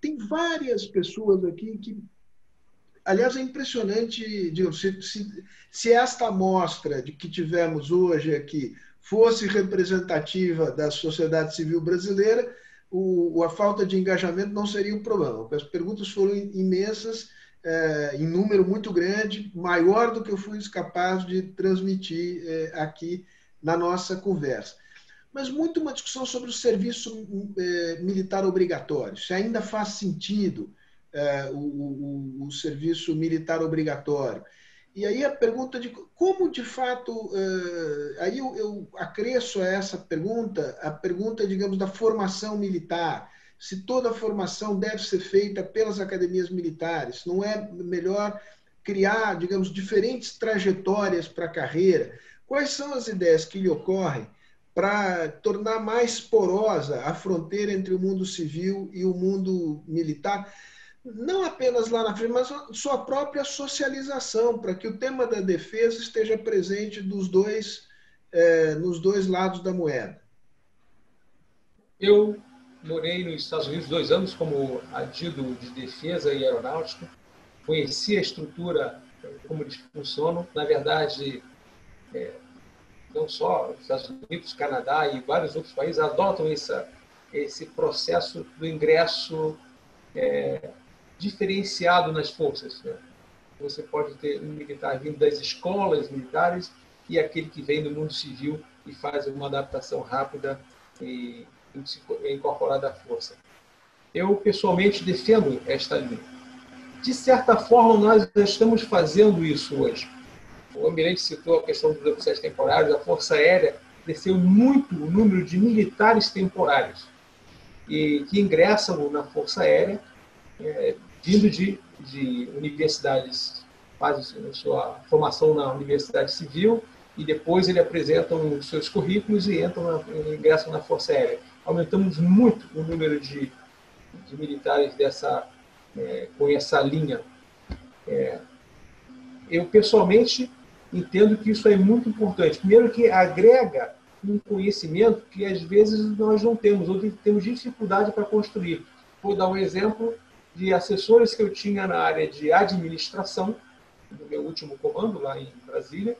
tem várias pessoas aqui que. Aliás, é impressionante, digamos, se, se, se esta amostra de que tivemos hoje aqui fosse representativa da sociedade civil brasileira, o, a falta de engajamento não seria um problema. As perguntas foram imensas, é, em número muito grande, maior do que eu fui capaz de transmitir é, aqui na nossa conversa mas muito uma discussão sobre o serviço é, militar obrigatório, se ainda faz sentido é, o, o, o, serviço militar obrigatório. E aí a pergunta de como de fato, é, aí eu, eu acresço a essa pergunta a pergunta, digamos, da formação militar. Se toda a formação deve ser feita pelas academias militares, não é melhor criar, digamos, diferentes trajetórias para a carreira? Quais são as ideias que lhe ocorrem para tornar mais porosa a fronteira entre o mundo civil e o mundo militar, não apenas lá na frente, mas sua própria socialização, para que o tema da defesa esteja presente dos dois, é, nos dois lados da moeda. Eu morei nos Estados Unidos dois anos como adido de defesa e aeronáutica, conheci a estrutura, como eles funcionam. Na verdade, é, não só os Estados Unidos, Canadá e vários outros países adotam essa, esse processo do ingresso é, diferenciado nas forças. Né? Você pode ter um militar vindo das escolas militares e aquele que vem do mundo civil e faz uma adaptação rápida e, e se incorporar da força. Eu, pessoalmente, defendo esta linha. De certa forma, nós estamos fazendo isso hoje o Almirante citou a questão dos oficiais temporários, a Força Aérea cresceu muito o número de militares temporários e que ingressam na Força Aérea é, vindo de, de universidades, fazem sua formação na Universidade Civil e depois ele apresentam os seus currículos e entram na, ingressam na Força Aérea. Aumentamos muito o número de, de militares dessa, é, com essa linha. É, eu, pessoalmente, entendo que isso é muito importante. Primeiro, que agrega um conhecimento que às vezes nós não temos, ou temos dificuldade para construir. Vou dar um exemplo de assessores que eu tinha na área de administração, no meu último comando lá em Brasília,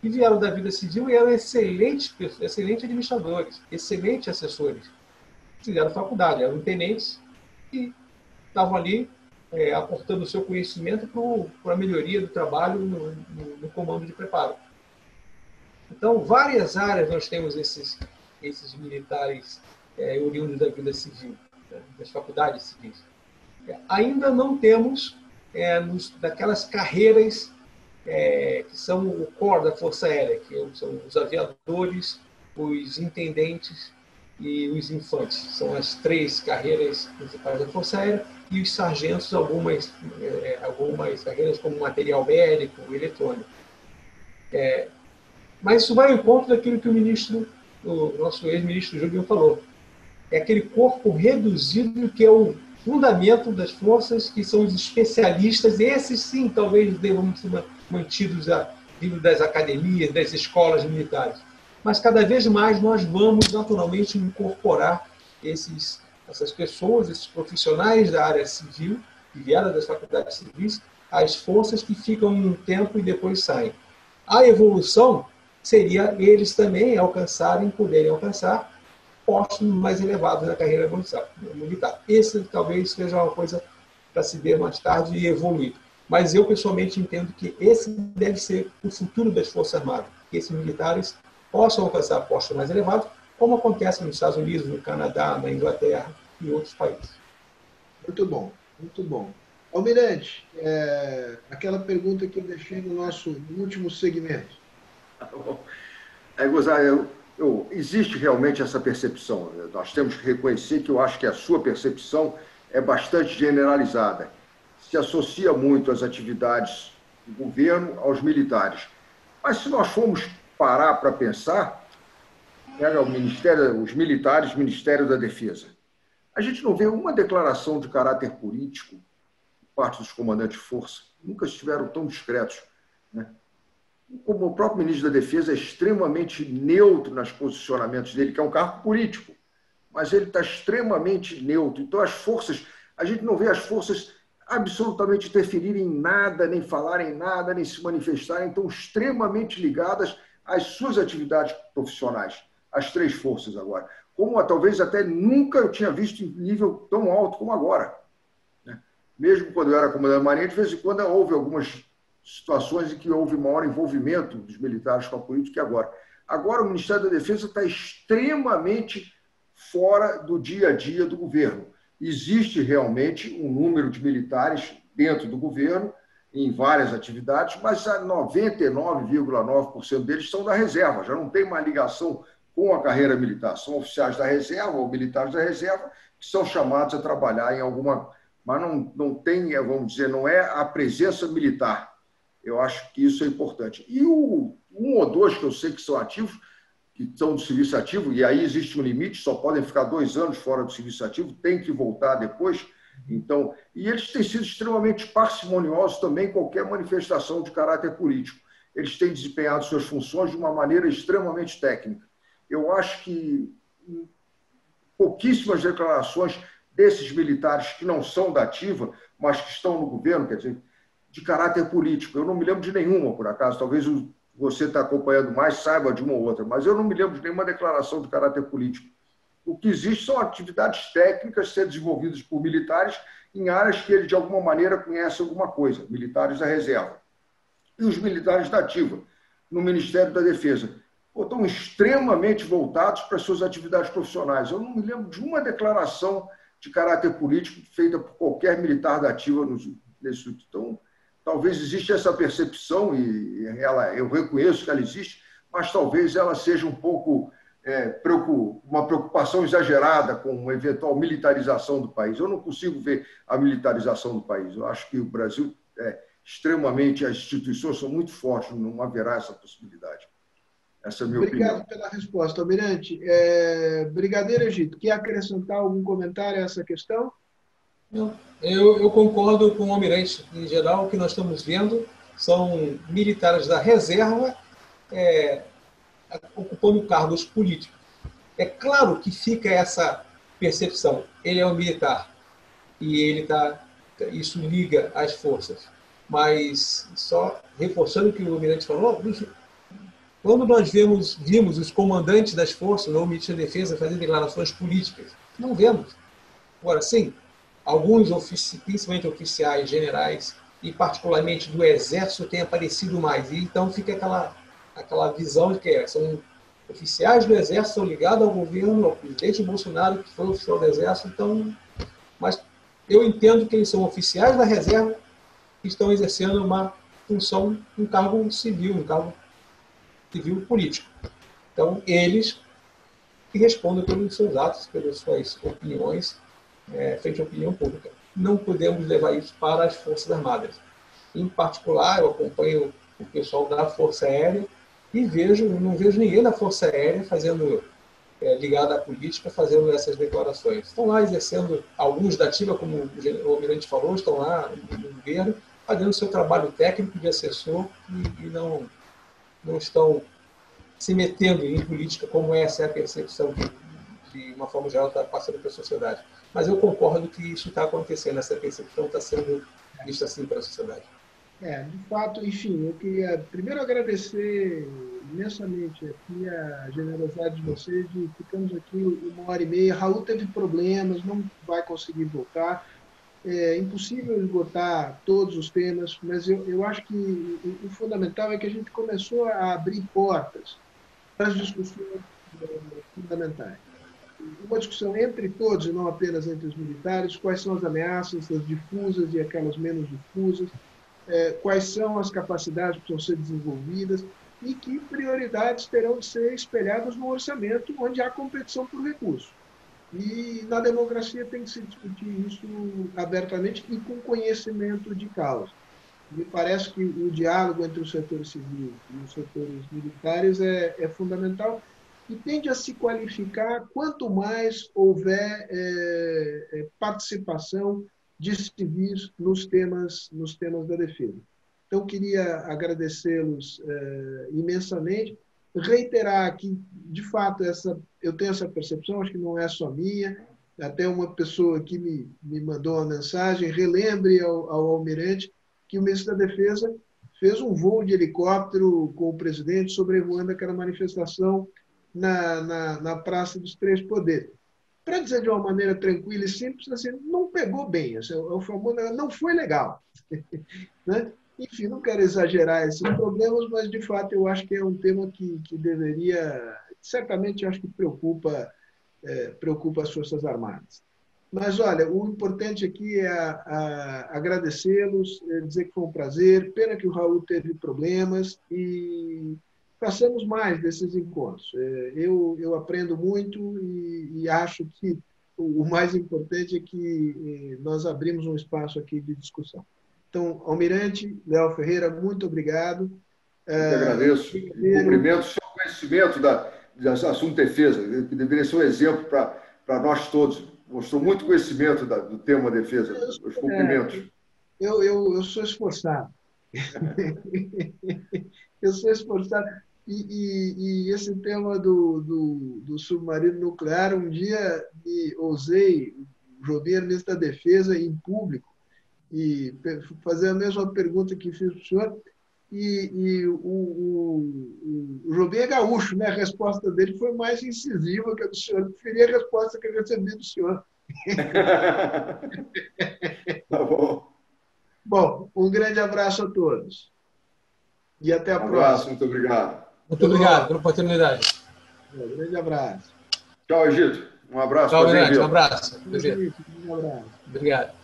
que vieram da vida civil e eram excelentes, excelentes administradores, excelentes assessores. Fizeram faculdade, eram tenentes e estavam ali é, aportando o seu conhecimento para a melhoria do trabalho no, no, no, comando de preparo. Então, várias áreas nós temos esses, esses militares é, oriundos da vida civil, das faculdades civis. É, ainda não temos é, nos, daquelas carreiras é, que são o core da Força Aérea, que são os aviadores, os intendentes e os infantes. São as três carreiras principais da Força Aérea e os sargentos, algumas, é, algumas carreiras como material bélico, eletrônico. É, mas isso vai ao encontro daquilo que o ministro, o nosso ex-ministro Júlio falou. É aquele corpo reduzido que é o fundamento das forças, que são os especialistas, esses sim talvez devam ser mantidos a, vindo das academias, das escolas militares. Mas cada vez mais nós vamos naturalmente incorporar esses, essas pessoas, esses profissionais da área civil, que vieram das faculdades civis, às forças que ficam um tempo e depois saem. A evolução seria eles também alcançarem, poderem alcançar postos mais elevados na carreira militar. Esse talvez seja uma coisa para se ver mais tarde e evoluir. Mas eu pessoalmente entendo que esse deve ser o futuro das Forças Armadas, que esses militares possam alcançar postos mais elevados, como acontece nos Estados Unidos, no Canadá, na Inglaterra e outros países. Muito bom, muito bom. Almirante, é, aquela pergunta que eu deixei no nosso último segmento. É, Gozar, eu, eu, existe realmente essa percepção. Nós temos que reconhecer que eu acho que a sua percepção é bastante generalizada se associa muito às atividades do governo, aos militares. Mas se nós formos parar para pensar, pega o Ministério, os militares, Ministério da Defesa, a gente não vê uma declaração de caráter político por parte dos comandantes de força. Nunca estiveram tão discretos. Né? Como o próprio ministro da Defesa é extremamente neutro nos posicionamentos dele, que é um cargo político, mas ele está extremamente neutro. Então, as forças, a gente não vê as forças absolutamente interferir em nada, nem falar em nada, nem se manifestarem, estão extremamente ligadas às suas atividades profissionais, as três forças agora. Como talvez até nunca eu tinha visto em nível tão alto como agora. Né? Mesmo quando eu era comandante da Marinha, de vez em quando houve algumas situações em que houve maior envolvimento dos militares com a política que agora. Agora o Ministério da Defesa está extremamente fora do dia a dia do governo existe realmente um número de militares dentro do governo, em várias atividades, mas 99,9% deles são da reserva, já não tem uma ligação com a carreira militar. São oficiais da reserva ou militares da reserva que são chamados a trabalhar em alguma. Mas não, não tem, vamos dizer, não é a presença militar. Eu acho que isso é importante. E o um ou dois que eu sei que são ativos, que estão do serviço ativo, e aí existe um limite, só podem ficar dois anos fora do serviço ativo, tem que voltar depois. Então, e eles têm sido extremamente parcimoniosos também em qualquer manifestação de caráter político. Eles têm desempenhado suas funções de uma maneira extremamente técnica. Eu acho que pouquíssimas declarações desses militares que não são da ativa, mas que estão no governo, quer dizer, de caráter político. Eu não me lembro de nenhuma, por acaso. Talvez você está acompanhando mais, saiba de uma ou outra, mas eu não me lembro de nenhuma declaração de caráter político. O que existe são atividades técnicas sendo desenvolvidas por militares em áreas que eles, de alguma maneira, conhecem alguma coisa, militares da reserva. E os militares da ativa, no Ministério da Defesa, estão extremamente voltados para as suas atividades profissionais. Eu não me lembro de uma declaração de caráter político feita por qualquer militar da ativa nesse. Então, Talvez exista essa percepção, e ela, eu reconheço que ela existe, mas talvez ela seja um pouco é, uma preocupação exagerada com uma eventual militarização do país. Eu não consigo ver a militarização do país. Eu acho que o Brasil é extremamente, as instituições são muito fortes, não haverá essa possibilidade. Essa é a minha Obrigado opinião. pela resposta, Almirante. É, Brigadeiro Egito, quer acrescentar algum comentário a essa questão? Não. Eu, eu concordo com o Almirante. Em geral, o que nós estamos vendo são militares da reserva é, ocupando cargos políticos. É claro que fica essa percepção. Ele é um militar e ele tá isso liga as forças. Mas só reforçando o que o Almirante falou, quando nós vemos, vimos os comandantes das forças ou ministro da Defesa fazendo declarações políticas, não vemos. Agora, sim, alguns, ofici principalmente oficiais, generais, e particularmente do Exército, têm aparecido mais. E então fica aquela, aquela visão de que são oficiais do Exército são ligados ao governo, ao presidente Bolsonaro, que foi oficial do Exército, então, mas eu entendo que eles são oficiais da reserva que estão exercendo uma função, um cargo civil, um cargo civil político. Então, eles que respondem pelos seus atos, pelas suas opiniões, é, frente à opinião pública. Não podemos levar isso para as Forças Armadas. Em particular, eu acompanho o pessoal da Força Aérea e vejo, não vejo ninguém da Força Aérea fazendo é, ligado à política, fazendo essas declarações. Estão lá exercendo, alguns da ativa, como o Almirante falou, estão lá no governo, fazendo seu trabalho técnico de assessor e, e não, não estão se metendo em política, como essa é a percepção que, de uma forma geral, está passando para a sociedade. Mas eu concordo que isso está acontecendo, essa percepção está sendo vista assim para a sociedade. É, de fato, enfim, eu queria primeiro agradecer imensamente aqui a generosidade de vocês de ficamos aqui uma hora e meia. Raul teve problemas, não vai conseguir voltar. É impossível esgotar todos os temas, mas eu, eu acho que o, o fundamental é que a gente começou a abrir portas para as discussões é, fundamentais. Uma discussão entre todos e não apenas entre os militares, quais são as ameaças, as difusas e aquelas menos difusas, é, quais são as capacidades que precisam ser desenvolvidas e que prioridades terão de ser espelhadas no orçamento onde há competição por recurso. E na democracia tem que se discutir isso abertamente e com conhecimento de causa. Me parece que o diálogo entre os setores civis e os setores militares é, é fundamental e tende a se qualificar quanto mais houver é, é participação civis nos temas, nos temas da defesa. Então, queria agradecê-los é, imensamente, reiterar que, de fato, essa, eu tenho essa percepção, acho que não é só minha, até uma pessoa aqui me, me mandou uma mensagem, relembre ao, ao almirante que o ministro da Defesa fez um voo de helicóptero com o presidente sobrevoando aquela manifestação na, na, na Praça dos Três Poderes para dizer de uma maneira tranquila e simples, assim, não pegou bem. Assim, o famoso não foi legal. (laughs) né? Enfim, não quero exagerar esses problemas, mas de fato eu acho que é um tema que, que deveria, certamente, acho que preocupa, é, preocupa as Forças Armadas. Mas olha, o importante aqui é agradecê-los, é dizer que foi um prazer. Pena que o Raul teve problemas e façamos mais desses encontros. É, eu, eu aprendo muito e, e acho que o mais importante é que é, nós abrimos um espaço aqui de discussão. Então, Almirante, Léo Ferreira, muito obrigado. Eu que agradeço. É, cumprimento o seu conhecimento da, da assunto defesa, que deveria ser um exemplo para nós todos. Mostrou muito conhecimento da, do tema defesa. Os cumprimentos. É, eu, eu, eu sou esforçado. (laughs) (laughs) eu sou esforçado. E, e, e, esse tema do, do, do, submarino nuclear, um dia me ousei, o Jobim ministro da Defesa, em público, e fazer a mesma pergunta que fiz para o senhor. E, e o, o, o, é gaúcho, né? a resposta dele foi mais incisiva que a do senhor. Eu preferia a resposta que eu recebi do senhor. (laughs) tá bom. Bom, um grande abraço a todos. E até a um próxima. Abraço, muito obrigado. Muito obrigado pela oportunidade. Um grande abraço. Tchau, Egito. Um abraço. Tchau, Egito. Um abraço. Um abraço. Obrigado.